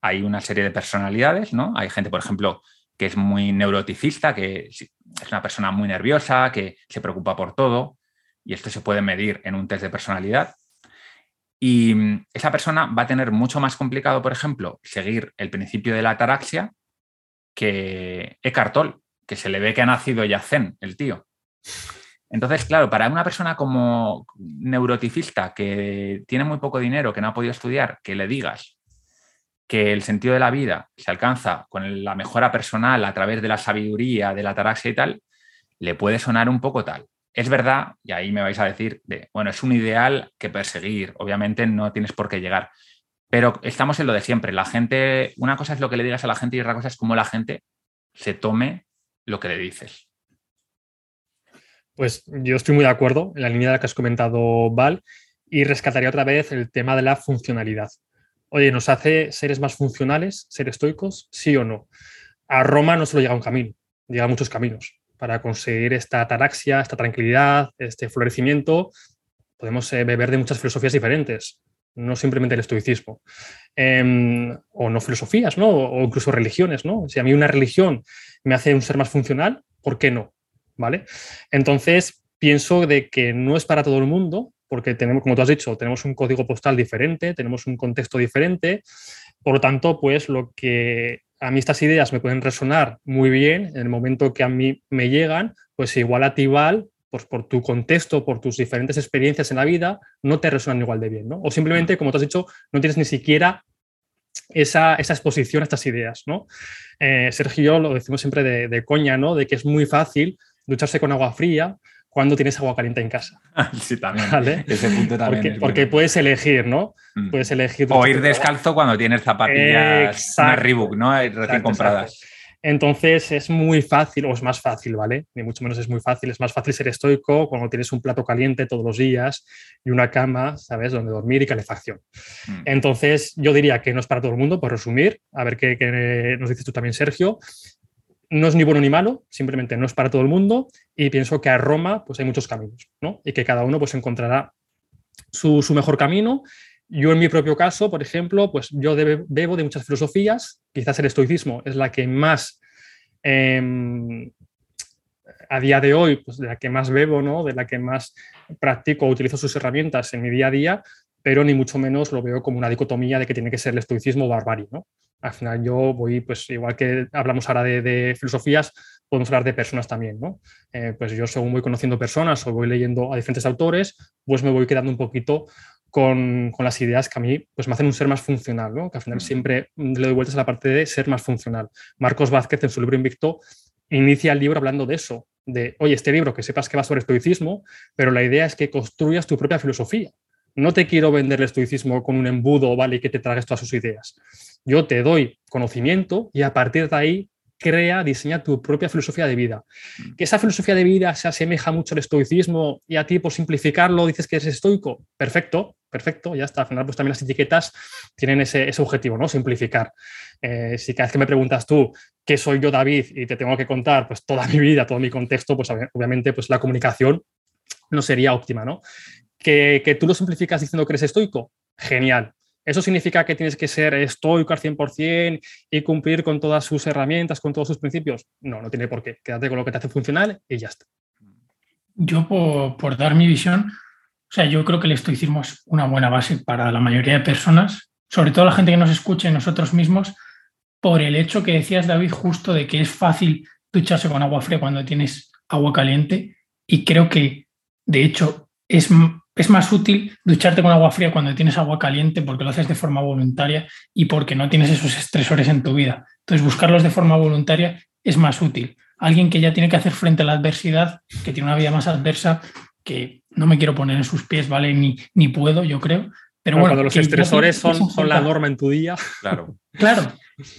Hay una serie de personalidades, ¿no? Hay gente, por ejemplo, que es muy neuroticista, que es una persona muy nerviosa, que se preocupa por todo, y esto se puede medir en un test de personalidad. Y mm, esa persona va a tener mucho más complicado, por ejemplo, seguir el principio de la ataraxia que Eckhart Tolle, que se le ve que ha nacido ya zen, el tío. Entonces, claro, para una persona como neuroticista que tiene muy poco dinero, que no ha podido estudiar, que le digas que el sentido de la vida se alcanza con la mejora personal a través de la sabiduría, de la ataraxia y tal, le puede sonar un poco tal. Es verdad, y ahí me vais a decir, de, bueno, es un ideal que perseguir, obviamente no tienes por qué llegar, pero estamos en lo de siempre. La gente, una cosa es lo que le digas a la gente y otra cosa es cómo la gente se tome lo que le dices. Pues yo estoy muy de acuerdo en la línea de la que has comentado, Val, y rescataría otra vez el tema de la funcionalidad. Oye, ¿nos hace seres más funcionales, ser estoicos? Sí o no. A Roma no solo llega un camino, llega muchos caminos. Para conseguir esta ataraxia, esta tranquilidad, este florecimiento, podemos eh, beber de muchas filosofías diferentes no simplemente el estoicismo. Em, o no filosofías, ¿no? O incluso religiones, ¿no? Si a mí una religión me hace un ser más funcional, ¿por qué no? ¿Vale? Entonces, pienso de que no es para todo el mundo, porque tenemos, como tú has dicho, tenemos un código postal diferente, tenemos un contexto diferente, por lo tanto, pues lo que a mí estas ideas me pueden resonar muy bien en el momento que a mí me llegan, pues igual a ti, Val, pues por tu contexto, por tus diferentes experiencias en la vida, no te resuenan igual de bien. O simplemente, como te has dicho, no tienes ni siquiera esa, exposición a estas ideas. Eh, Sergio lo decimos siempre de, coña, ¿no? De que es muy fácil ducharse con agua fría cuando tienes agua caliente en casa. Sí, también. Ese punto también. Porque, puedes elegir, ¿no? Mm. Puedes elegir. O ir descalzo cuando tienes zapatillas una Reebok, ¿no? Recién compradas. Entonces es muy fácil, o es más fácil, ¿vale? Ni mucho menos es muy fácil, es más fácil ser estoico cuando tienes un plato caliente todos los días y una cama, ¿sabes?, donde dormir y calefacción. Mm. Entonces yo diría que no es para todo el mundo, por resumir, a ver qué, nos dices tú también, Sergio. No es ni bueno ni malo, simplemente no es para todo el mundo y pienso que a Roma pues hay muchos caminos, ¿no? Y que cada uno pues encontrará su, su mejor camino yo en mi propio caso, por ejemplo, pues yo bebo de muchas filosofías, quizás el estoicismo es la que más, em, a día de hoy, pues de la que más bebo, ¿no? de la que más practico, utilizo sus herramientas en mi día a día, pero ni mucho menos lo veo como una dicotomía de que tiene que ser el estoicismo o barbarie. ¿no? Al final yo voy, pues igual que hablamos ahora de, filosofías, podemos hablar de personas también. ¿no? Eh, pues yo según voy conociendo personas o voy leyendo a diferentes autores, pues me voy quedando un poquito con, las ideas que a mí pues, me hacen un ser más funcional, ¿no? que al final siempre le doy vueltas a la parte de ser más funcional. Marcos Vázquez en su libro Invicto inicia el libro hablando de eso, de, oye, este libro que sepas que va sobre estoicismo, pero la idea es que construyas tu propia filosofía. No te quiero vender el estoicismo con un embudo, ¿vale? Y que te tragues todas sus ideas. Yo te doy conocimiento y a partir de ahí crea, diseña tu propia filosofía de vida. Mm. Que esa filosofía de vida se asemeja mucho al estoicismo y a ti por simplificarlo dices que eres estoico, perfecto, perfecto, ya está. Al final pues también las etiquetas tienen ese, objetivo, ¿no? Simplificar. Eh, si cada vez que me preguntas tú qué soy yo David y te tengo que contar pues toda mi vida, todo mi contexto, pues obviamente pues la comunicación no sería óptima, ¿no? Que, tú lo simplificas diciendo que eres estoico, genial, ¿Eso significa que tienes que ser estoico al 100% y cumplir con todas sus herramientas, con todos sus principios? No, no tiene por qué. Quédate con lo que te hace funcional y ya está. Yo, por, dar mi visión, o sea, yo creo que el estoicismo es una buena base para la mayoría de personas, sobre todo la gente que nos escuche nosotros mismos, por el hecho que decías, David, justo de que es fácil ducharse con agua fría cuando tienes agua caliente. Y creo que, de hecho, es es más útil ducharte con agua fría cuando tienes agua caliente porque lo haces de forma voluntaria y porque no tienes esos estresores en tu vida. Entonces, buscarlos de forma voluntaria es más útil. Alguien que ya tiene que hacer frente a la adversidad, que tiene una vida más adversa, que no me quiero poner en sus pies, ¿vale? Ni, ni puedo, yo creo. Pero bueno, cuando los estresores son, son, la norma en tu día. Claro. Claro.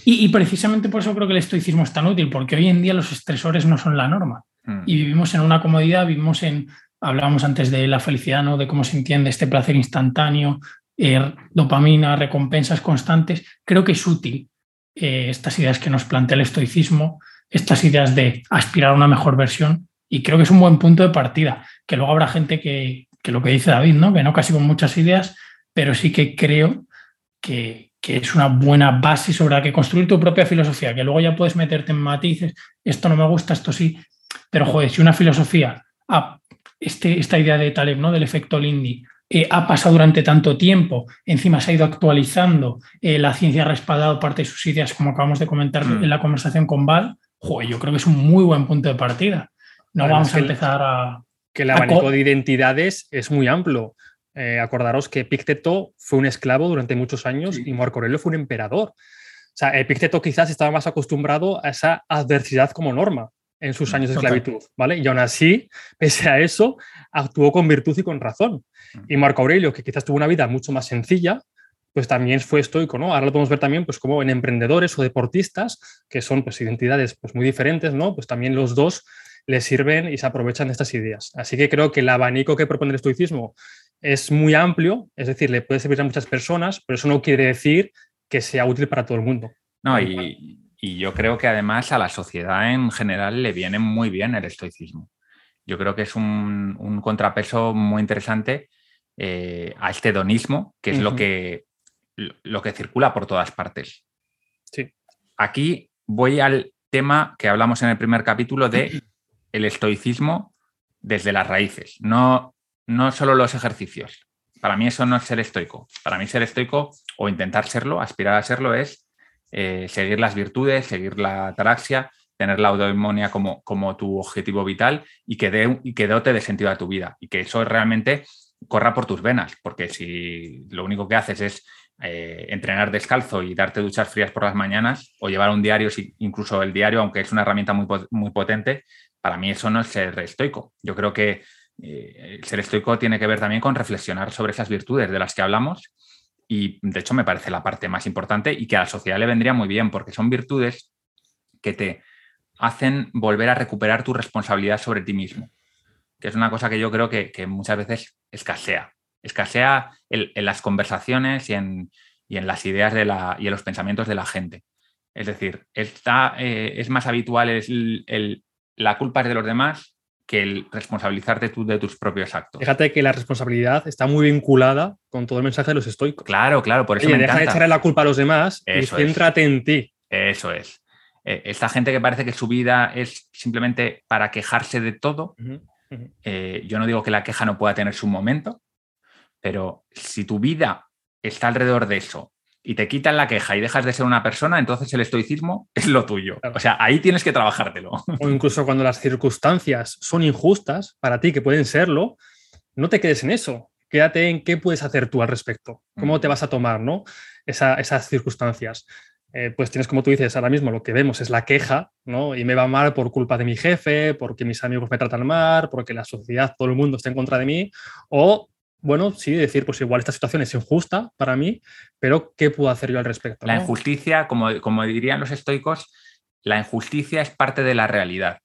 Y, y, precisamente por eso creo que el estoicismo es tan útil, porque hoy en día los estresores no son la norma. Hmm. Y vivimos en una comodidad, vivimos en hablábamos antes de la felicidad, ¿no? de cómo se entiende este placer instantáneo, eh, dopamina, recompensas constantes. Creo que es útil eh, estas ideas que nos plantea el estoicismo, estas ideas de aspirar a una mejor versión, y creo que es un buen punto de partida, que luego habrá gente que, lo que dice David, ¿no? que no casi con muchas ideas, pero sí que creo que, que es una buena base sobre la que construir tu propia filosofía, que luego ya puedes meterte en matices, esto no me gusta, esto sí, pero joder, si una filosofía este, esta idea de Taleb, ¿no? Del efecto Lindy, eh, ha pasado durante tanto tiempo, encima se ha ido actualizando, eh, la ciencia ha respaldado parte de sus ideas, como acabamos de comentar Mm. en la conversación con Val, joder, yo creo que es un muy buen punto de partida. No Además vamos a empezar a... que el abanico co- de identidades es muy amplio. Eh, acordaros que Epicteto fue un esclavo durante muchos años Sí. y Marco Aurelio fue un emperador. O sea, Epicteto quizás estaba más acostumbrado a esa adversidad como norma en sus años de esclavitud, ¿vale? Y aún así, pese a eso, actuó con virtud y con razón. Y Marco Aurelio, que quizás tuvo una vida mucho más sencilla, pues también fue estoico, ¿no? Ahora lo podemos ver también pues como en emprendedores o deportistas, que son pues identidades pues muy diferentes, ¿no? Pues también los dos les sirven y se aprovechan de estas ideas. Así que creo que el abanico que propone el estoicismo es muy amplio, es decir, le puede servir a muchas personas, pero eso no quiere decir que sea útil para todo el mundo. No, y, y yo creo que además a la sociedad en general le viene muy bien el estoicismo. Yo creo que es un, un contrapeso muy interesante eh, a este hedonismo, que es lo, que, lo que circula por todas partes. Sí. Aquí voy al tema que hablamos en el primer capítulo de el estoicismo desde las raíces, no, no solo los ejercicios. Para mí eso no es ser estoico. Para mí ser estoico o intentar serlo, aspirar a serlo, es eh, seguir las virtudes, seguir la ataraxia, tener la eudaimonia como, como tu objetivo vital y que, dé, y que dote de sentido a tu vida. Y que eso realmente corra por tus venas, porque si lo único que haces es eh, entrenar descalzo y darte duchas frías por las mañanas o llevar un diario, incluso el diario, aunque es una herramienta muy, muy potente, para mí eso no es ser estoico. Yo creo que eh, ser estoico tiene que ver también con reflexionar sobre esas virtudes de las que hablamos y de hecho me parece la parte más importante y que a la sociedad le vendría muy bien porque son virtudes que te hacen volver a recuperar tu responsabilidad sobre ti mismo, que es una cosa que yo creo que, que muchas veces escasea. Escasea en, las conversaciones y en, y en, las ideas de la, y en los pensamientos de la gente. Es decir, está, eh, es más habitual el, el, la culpa es de los demás que el responsabilizarte tú de tus propios actos. Fíjate que la responsabilidad está muy vinculada con todo el mensaje de los estoicos. Claro, claro, por eso Oye, me deja encanta. de echarle la culpa a los demás Eso y céntrate es. en ti. Eso es. Eh, esta gente que parece que su vida es simplemente para quejarse de todo, Uh -huh, uh -huh. Eh, yo no digo que la queja no pueda tener su momento, pero si tu vida está alrededor de eso y te quitan la queja y dejas de ser una persona, entonces el estoicismo es lo tuyo. Claro. O sea, ahí tienes que trabajártelo. O incluso cuando las circunstancias son injustas para ti, que pueden serlo, no te quedes en eso. Quédate en qué puedes hacer tú al respecto. ¿Cómo te vas a tomar ¿no? Esa, esas circunstancias? Eh, pues tienes, como tú dices, ahora mismo lo que vemos es la queja, ¿no? Y me va mal por culpa de mi jefe, porque mis amigos me tratan mal, porque la sociedad, todo el mundo está en contra de mí. O bueno, sí, decir, pues igual esta situación es injusta para mí, pero ¿qué puedo hacer yo al respecto? La ¿no? injusticia, como, como, dirían los estoicos, la injusticia es parte de la realidad.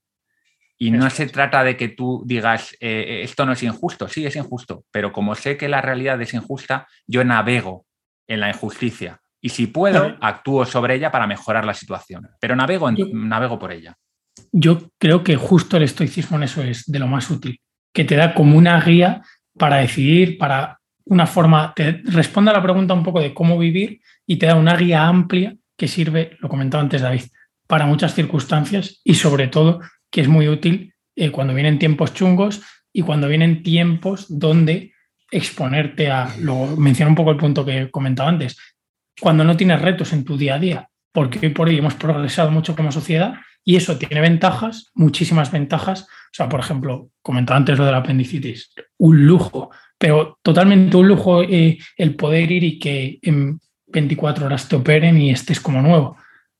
Y no se trata de que tú digas, eh, esto no es injusto, sí, es injusto, pero como sé que la realidad es injusta, yo navego en la injusticia. Y si puedo, actúo sobre ella para mejorar la situación. Pero navego, en, yo, navego por ella. Yo creo que justo el estoicismo en eso es de lo más útil, que te da como una guía para decidir, para una forma, te responde a la pregunta un poco de cómo vivir y te da una guía amplia que sirve, lo comentaba antes David, para muchas circunstancias y sobre todo que es muy útil eh, cuando vienen tiempos chungos y cuando vienen tiempos donde exponerte a, lo menciona un poco el punto que comentaba antes, cuando no tienes retos en tu día a día, porque hoy por hoy hemos progresado mucho como sociedad y eso tiene ventajas, muchísimas ventajas. O sea, por ejemplo, comentaba antes lo de la apendicitis, un lujo, pero totalmente un lujo eh, el poder ir y que en 24 horas te operen y estés como nuevo.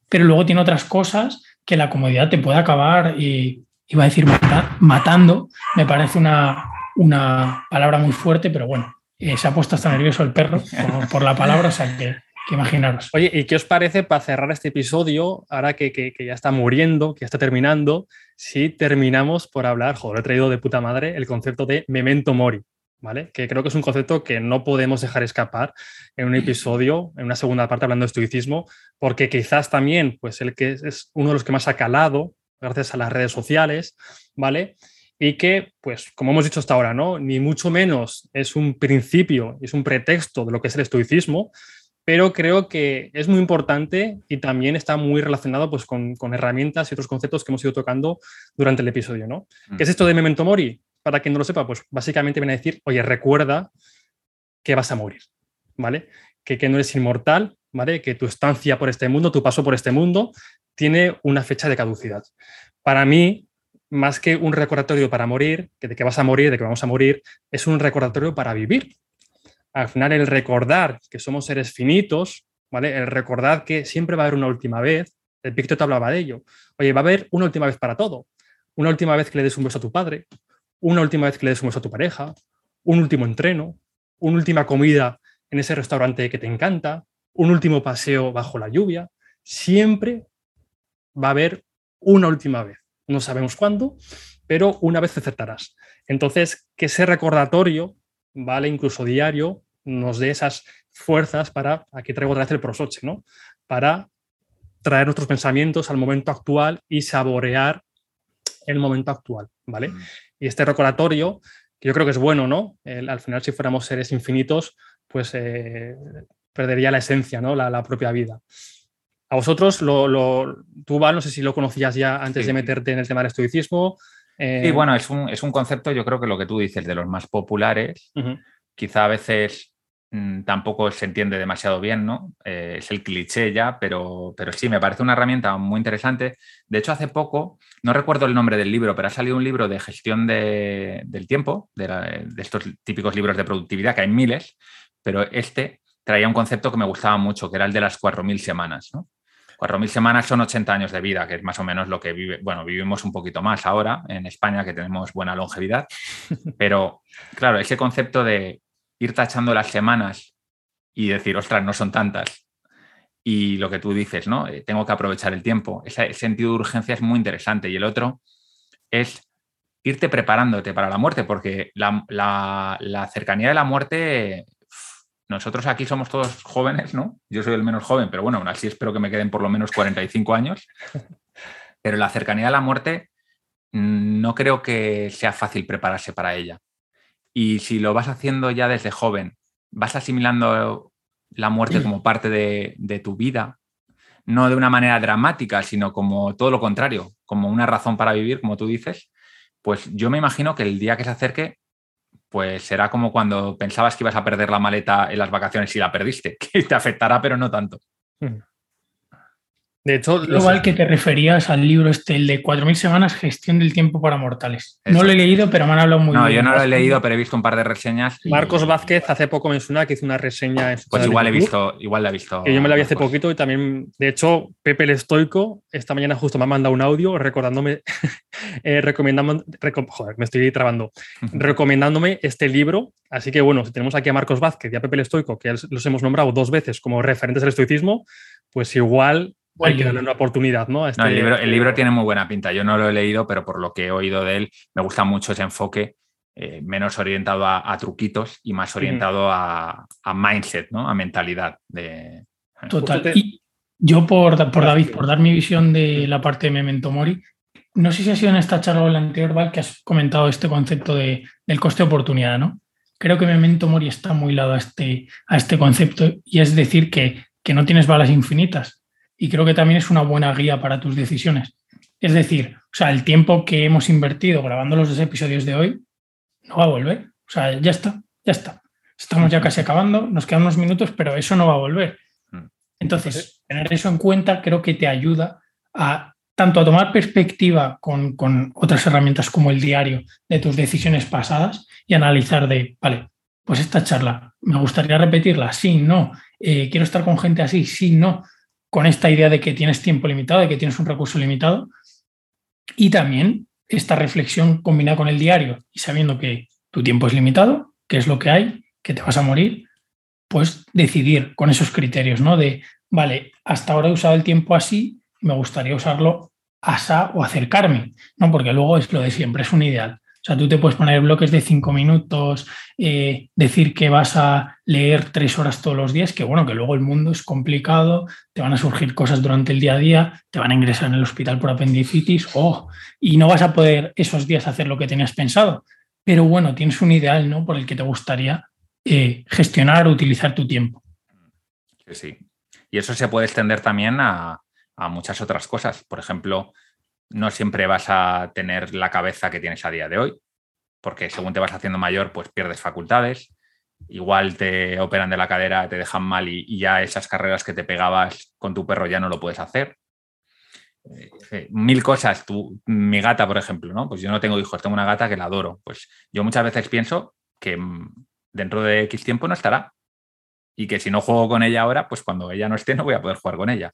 Pero luego tiene otras cosas que la comodidad te puede acabar, eh, iba a decir mata, matando, me parece una, una palabra muy fuerte, pero bueno, eh, se ha puesto hasta nervioso el perro por, por la palabra, o sea que que imaginaros. Oye, ¿y qué os parece para cerrar este episodio, ahora que, que, ya está muriendo, que ya está terminando, si terminamos por hablar, joder, he traído de puta madre el concepto de memento mori, ¿vale? Que creo que es un concepto que no podemos dejar escapar en un episodio, en una segunda parte hablando de estoicismo, porque quizás también, pues el que es uno de los que más ha calado, gracias a las redes sociales, ¿vale? y que, pues, como hemos dicho hasta ahora, ¿no? Ni mucho menos es un principio, es un pretexto de lo que es el estoicismo, pero creo que es muy importante y también está muy relacionado pues, con, con, herramientas y otros conceptos que hemos ido tocando durante el episodio. ¿no? Mm. ¿Qué es esto de Memento Mori? Para quien no lo sepa, pues básicamente viene a decir, oye, recuerda que vas a morir, ¿vale? Que, que no eres inmortal, ¿vale? Que tu estancia por este mundo, tu paso por este mundo, tiene una fecha de caducidad. Para mí, más que un recordatorio para morir, que de que vas a morir, de que vamos a morir, es un recordatorio para vivir. Al final, el recordar que somos seres finitos, ¿vale? El recordar que siempre va a haber una última vez, el te hablaba de ello. Oye, va a haber una última vez para todo. Una última vez que le des un beso a tu padre, una última vez que le des un beso a tu pareja, un último entreno, una última comida en ese restaurante que te encanta, un último paseo bajo la lluvia. Siempre va a haber una última vez no sabemos cuándo, pero una vez aceptarás. Entonces, que ese recordatorio, ¿vale? Incluso diario, nos dé esas fuerzas para, aquí traigo otra vez el prosoche, ¿no? Para traer nuestros pensamientos al momento actual y saborear el momento actual, ¿vale? Mm. Y este recordatorio, que yo creo que es bueno, ¿no? al final, si fuéramos seres infinitos, pues eh, perdería la esencia, ¿no? la propia vida. A vosotros, lo, tú, Val, no sé si lo conocías ya antes de meterte en el tema del estoicismo. Eh... Sí, bueno, es un, es un, concepto, yo creo que lo que tú dices, de los más populares, quizá a veces mm, tampoco se entiende demasiado bien, ¿no? Eh, es el cliché ya, pero, pero sí, me parece una herramienta muy interesante. De hecho, hace poco, no recuerdo el nombre del libro, pero ha salido un libro de gestión del tiempo, de, de estos típicos libros de productividad, que hay miles, pero este traía un concepto que me gustaba mucho, que era el de las 4.000 semanas, ¿no? 4.000 semanas son 80 años de vida, que es más o menos lo que vive, bueno, vivimos un poquito más ahora en España, que tenemos buena longevidad, pero claro, ese concepto de ir tachando las semanas y decir, ostras, no son tantas, y lo que tú dices, ¿no? Eh, tengo que aprovechar el tiempo, ese sentido de urgencia es muy interesante, y el otro es irte preparándote para la muerte, porque la, la cercanía de la muerte nosotros aquí somos todos jóvenes, ¿no? Yo soy el menos joven, pero bueno, aún así espero que me queden por lo menos 45 años. Pero la cercanía a la muerte mm, no creo que sea fácil prepararse para ella. Y si lo vas haciendo ya desde joven, vas asimilando la muerte como parte de, de tu vida, no de una manera dramática, sino como todo lo contrario, como una razón para vivir, como tú dices, pues yo me imagino que el día que se acerque pues será como cuando pensabas que ibas a perder la maleta en las vacaciones y la perdiste, que te afectará, pero no tanto. Hmm. De hecho, igual que te referías al libro este, el de 4.000 semanas, gestión del tiempo para mortales. No lo he leído, pero me han hablado muy bien. No, yo no lo he leído, pero he visto un par de reseñas. Marcos Vázquez hace poco mencionó que hizo una reseña en su Pues igual he visto, igual la he visto. Que yo me la vi hace poquito y también, de hecho, Pepe el Estoico esta mañana justo me ha mandado un audio recordándome, eh, recomendándome, joder, me estoy trabando, recomendándome este libro. Así que bueno, si tenemos aquí a Marcos Vázquez y a Pepe el Estoico, que los hemos nombrado dos veces como referentes al estoicismo, pues igual hay que darle una oportunidad, ¿no? Este el, libro, el, libro, tiene muy buena pinta. Yo no lo he leído, pero por lo que he oído de él, me gusta mucho ese enfoque, eh, menos orientado a, truquitos y más orientado a, mindset, ¿no? A mentalidad. De... Total. Y yo, por, por David, por dar mi visión de la parte de Memento Mori, no sé si ha sido en esta charla o en la anterior, Val, que has comentado este concepto de, del coste de oportunidad, ¿no? Creo que Memento Mori está muy lado a este, a este concepto y es decir que, que no tienes balas infinitas y creo que también es una buena guía para tus decisiones. Es decir, o sea, el tiempo que hemos invertido grabando los dos episodios de hoy no va a volver. O sea, ya está, ya está. Estamos ya casi acabando, nos quedan unos minutos, pero eso no va a volver. Mm. Entonces, tener eso en cuenta creo que te ayuda a tanto a tomar perspectiva con, otras herramientas como el diario de tus decisiones pasadas y analizar de, vale, pues esta charla, ¿me gustaría repetirla? Sí, no. Eh, ¿Quiero estar con gente así? Sí, no con esta idea de que tienes tiempo limitado, de que tienes un recurso limitado, y también esta reflexión combinada con el diario y sabiendo que tu tiempo es limitado, que es lo que hay, que te vas a morir, pues decidir con esos criterios, ¿no? De, vale, hasta ahora he usado el tiempo así, me gustaría usarlo asá o acercarme, ¿no? Porque luego es lo de siempre, es un ideal. O sea, tú te puedes poner bloques de cinco minutos, eh, decir que vas a leer tres horas todos los días, que bueno, que luego el mundo es complicado, te van a surgir cosas durante el día a día, te van a ingresar en el hospital por apendicitis, oh, y no vas a poder esos días hacer lo que tenías pensado. Pero bueno, tienes un ideal, ¿no? Por el que te gustaría eh, gestionar o utilizar tu tiempo. Sí, sí. Y eso se puede extender también a, a muchas otras cosas. Por ejemplo, no siempre vas a tener la cabeza que tienes a día de hoy, porque según te vas haciendo mayor, pues pierdes facultades. igual te operan de la cadera, te dejan mal y, ya esas carreras que te pegabas con tu perro ya no lo puedes hacer. Eh, eh, mil cosas. Tú, mi gata, por ejemplo, ¿no? Pues yo no tengo hijos, tengo una gata que la adoro. Pues yo muchas veces pienso que mm, dentro de X tiempo no estará. Y que si no juego con ella ahora, pues cuando ella no esté no voy a poder jugar con ella.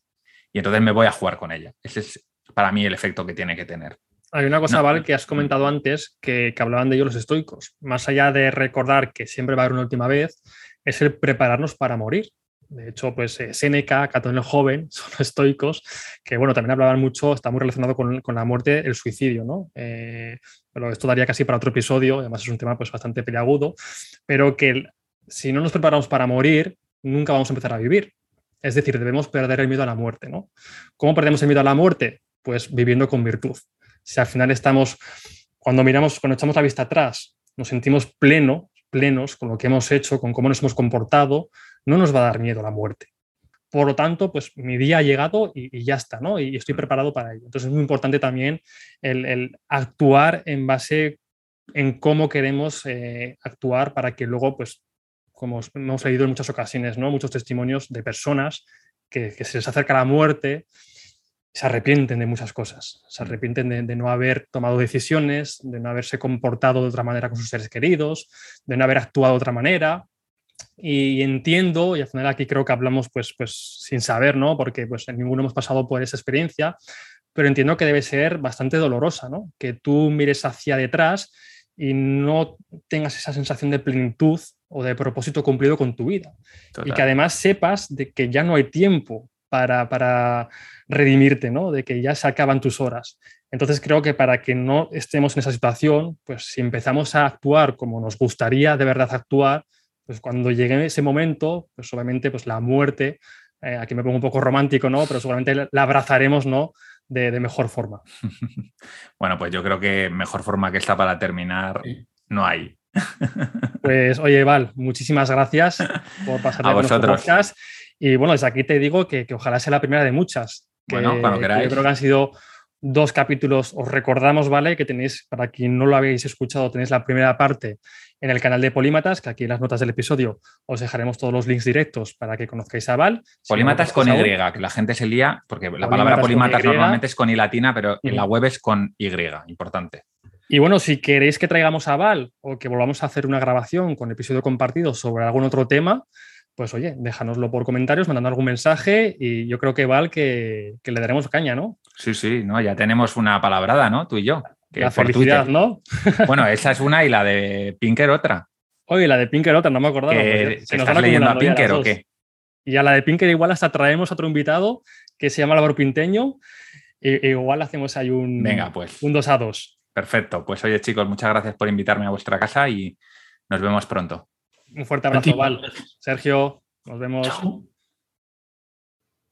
Y entonces me voy a jugar con ella. Ese es para mí el efecto que tiene que tener. Hay una cosa, Val, que has comentado antes, que, que, hablaban de ello los estoicos. Más allá de recordar que siempre va a haber una última vez, es el prepararnos para morir. De hecho, pues eh, Séneca, Catón el Joven, son estoicos, que bueno, también hablaban mucho, está muy relacionado con, con la muerte, el suicidio, ¿no? Eh, pero esto daría casi para otro episodio, además es un tema pues bastante peliagudo, pero que si no nos preparamos para morir, nunca vamos a empezar a vivir. Es decir, debemos perder el miedo a la muerte, ¿no? ¿Cómo perdemos el miedo a la muerte? Pues viviendo con virtud. Si al final estamos, cuando miramos, cuando echamos la vista atrás, nos sentimos pleno, plenos con lo que hemos hecho, con cómo nos hemos comportado, no nos va a dar miedo la muerte. Por lo tanto, pues mi día ha llegado y, ya está, ¿no? Y estoy preparado para ello. Entonces es muy importante también el, actuar en base en cómo queremos eh, actuar para que luego, pues, como hemos leído en muchas ocasiones, ¿no? Muchos testimonios de personas que, que se les acerca la muerte se arrepienten de muchas cosas. Se arrepienten de, no haber tomado decisiones, de no haberse comportado de otra manera con sus seres queridos, de no haber actuado de otra manera. Y entiendo, y al final aquí creo que hablamos pues, pues sin saber, ¿no? Porque pues ninguno hemos pasado por esa experiencia, pero entiendo que debe ser bastante dolorosa, ¿no? Que tú mires hacia detrás y no tengas esa sensación de plenitud o de propósito cumplido con tu vida. Y que además sepas de que ya no hay tiempo para, para redimirte, ¿no? De que ya se acaban tus horas. Entonces creo que para que no estemos en esa situación, pues si empezamos a actuar como nos gustaría de verdad actuar, pues cuando llegue ese momento, pues obviamente pues la muerte, eh, aquí me pongo un poco romántico, ¿no? Pero seguramente la abrazaremos, ¿no? De, de, mejor forma. Bueno, pues yo creo que mejor forma que esta para terminar no hay. Pues oye, Val, muchísimas gracias por pasar a vosotros. Y bueno, desde aquí te digo que, que, ojalá sea la primera de muchas. bueno, cuando queráis. yo creo que han sido dos capítulos. Os recordamos, ¿vale? Que tenéis, para quien no lo habéis escuchado, tenéis la primera parte en el canal de Polímatas, que aquí en las notas del episodio os dejaremos todos los links directos para que conozcáis a Val. Polímatas con Y, que la gente se lía, porque la palabra polímatas normalmente es con I latina, pero en la web es con Y, importante. Y bueno, si queréis que traigamos a Val o que volvamos a hacer una grabación con episodio compartido sobre algún otro tema, pues oye, déjanoslo por comentarios, mandando algún mensaje y yo creo que Val que, que le daremos caña, ¿no? Sí, sí, no, ya tenemos una palabrada, ¿no? Tú y yo. la felicidad, ¿no? bueno, esa es una y la de Pinker otra. Oye, la de Pinker otra, no me acordaba. Pues, ¿Se ¿Estás leyendo a Pinker o qué? Y a la de Pinker igual hasta traemos otro invitado que se llama Álvaro Pinteño. E, e igual hacemos ahí un, Venga, pues. un 2 a 2. Perfecto. Pues oye, chicos, muchas gracias por invitarme a vuestra casa y nos vemos pronto. Un fuerte abrazo, Val. Sergio, nos vemos.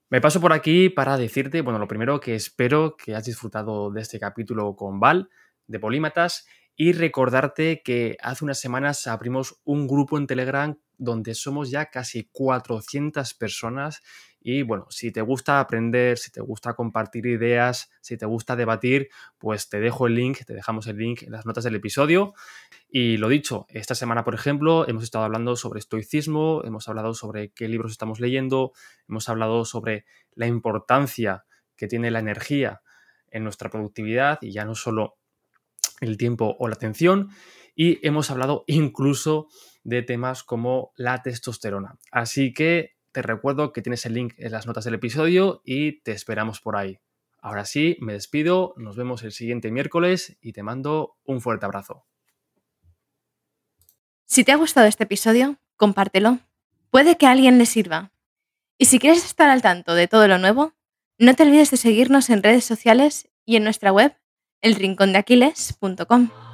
Me paso por aquí para decirte, bueno, lo primero que espero que has disfrutado de este capítulo con Val de Polímatas y recordarte que hace unas semanas abrimos un grupo en Telegram donde somos ya casi 400 personas y bueno, si te gusta aprender, si te gusta compartir ideas, si te gusta debatir, pues te dejo el link, te dejamos el link en las notas del episodio. Y lo dicho, esta semana, por ejemplo, hemos estado hablando sobre estoicismo, hemos hablado sobre qué libros estamos leyendo, hemos hablado sobre la importancia que tiene la energía en nuestra productividad y ya no solo el tiempo o la atención. Y hemos hablado incluso de temas como la testosterona. Así que te recuerdo que tienes el link en las notas del episodio y te esperamos por ahí. Ahora sí, me despido, nos vemos el siguiente miércoles y te mando un fuerte abrazo. Si te ha gustado este episodio, compártelo. Puede que a alguien le sirva. Y si quieres estar al tanto de todo lo nuevo, no te olvides de seguirnos en redes sociales y en nuestra web, elrincondeaquiles.com.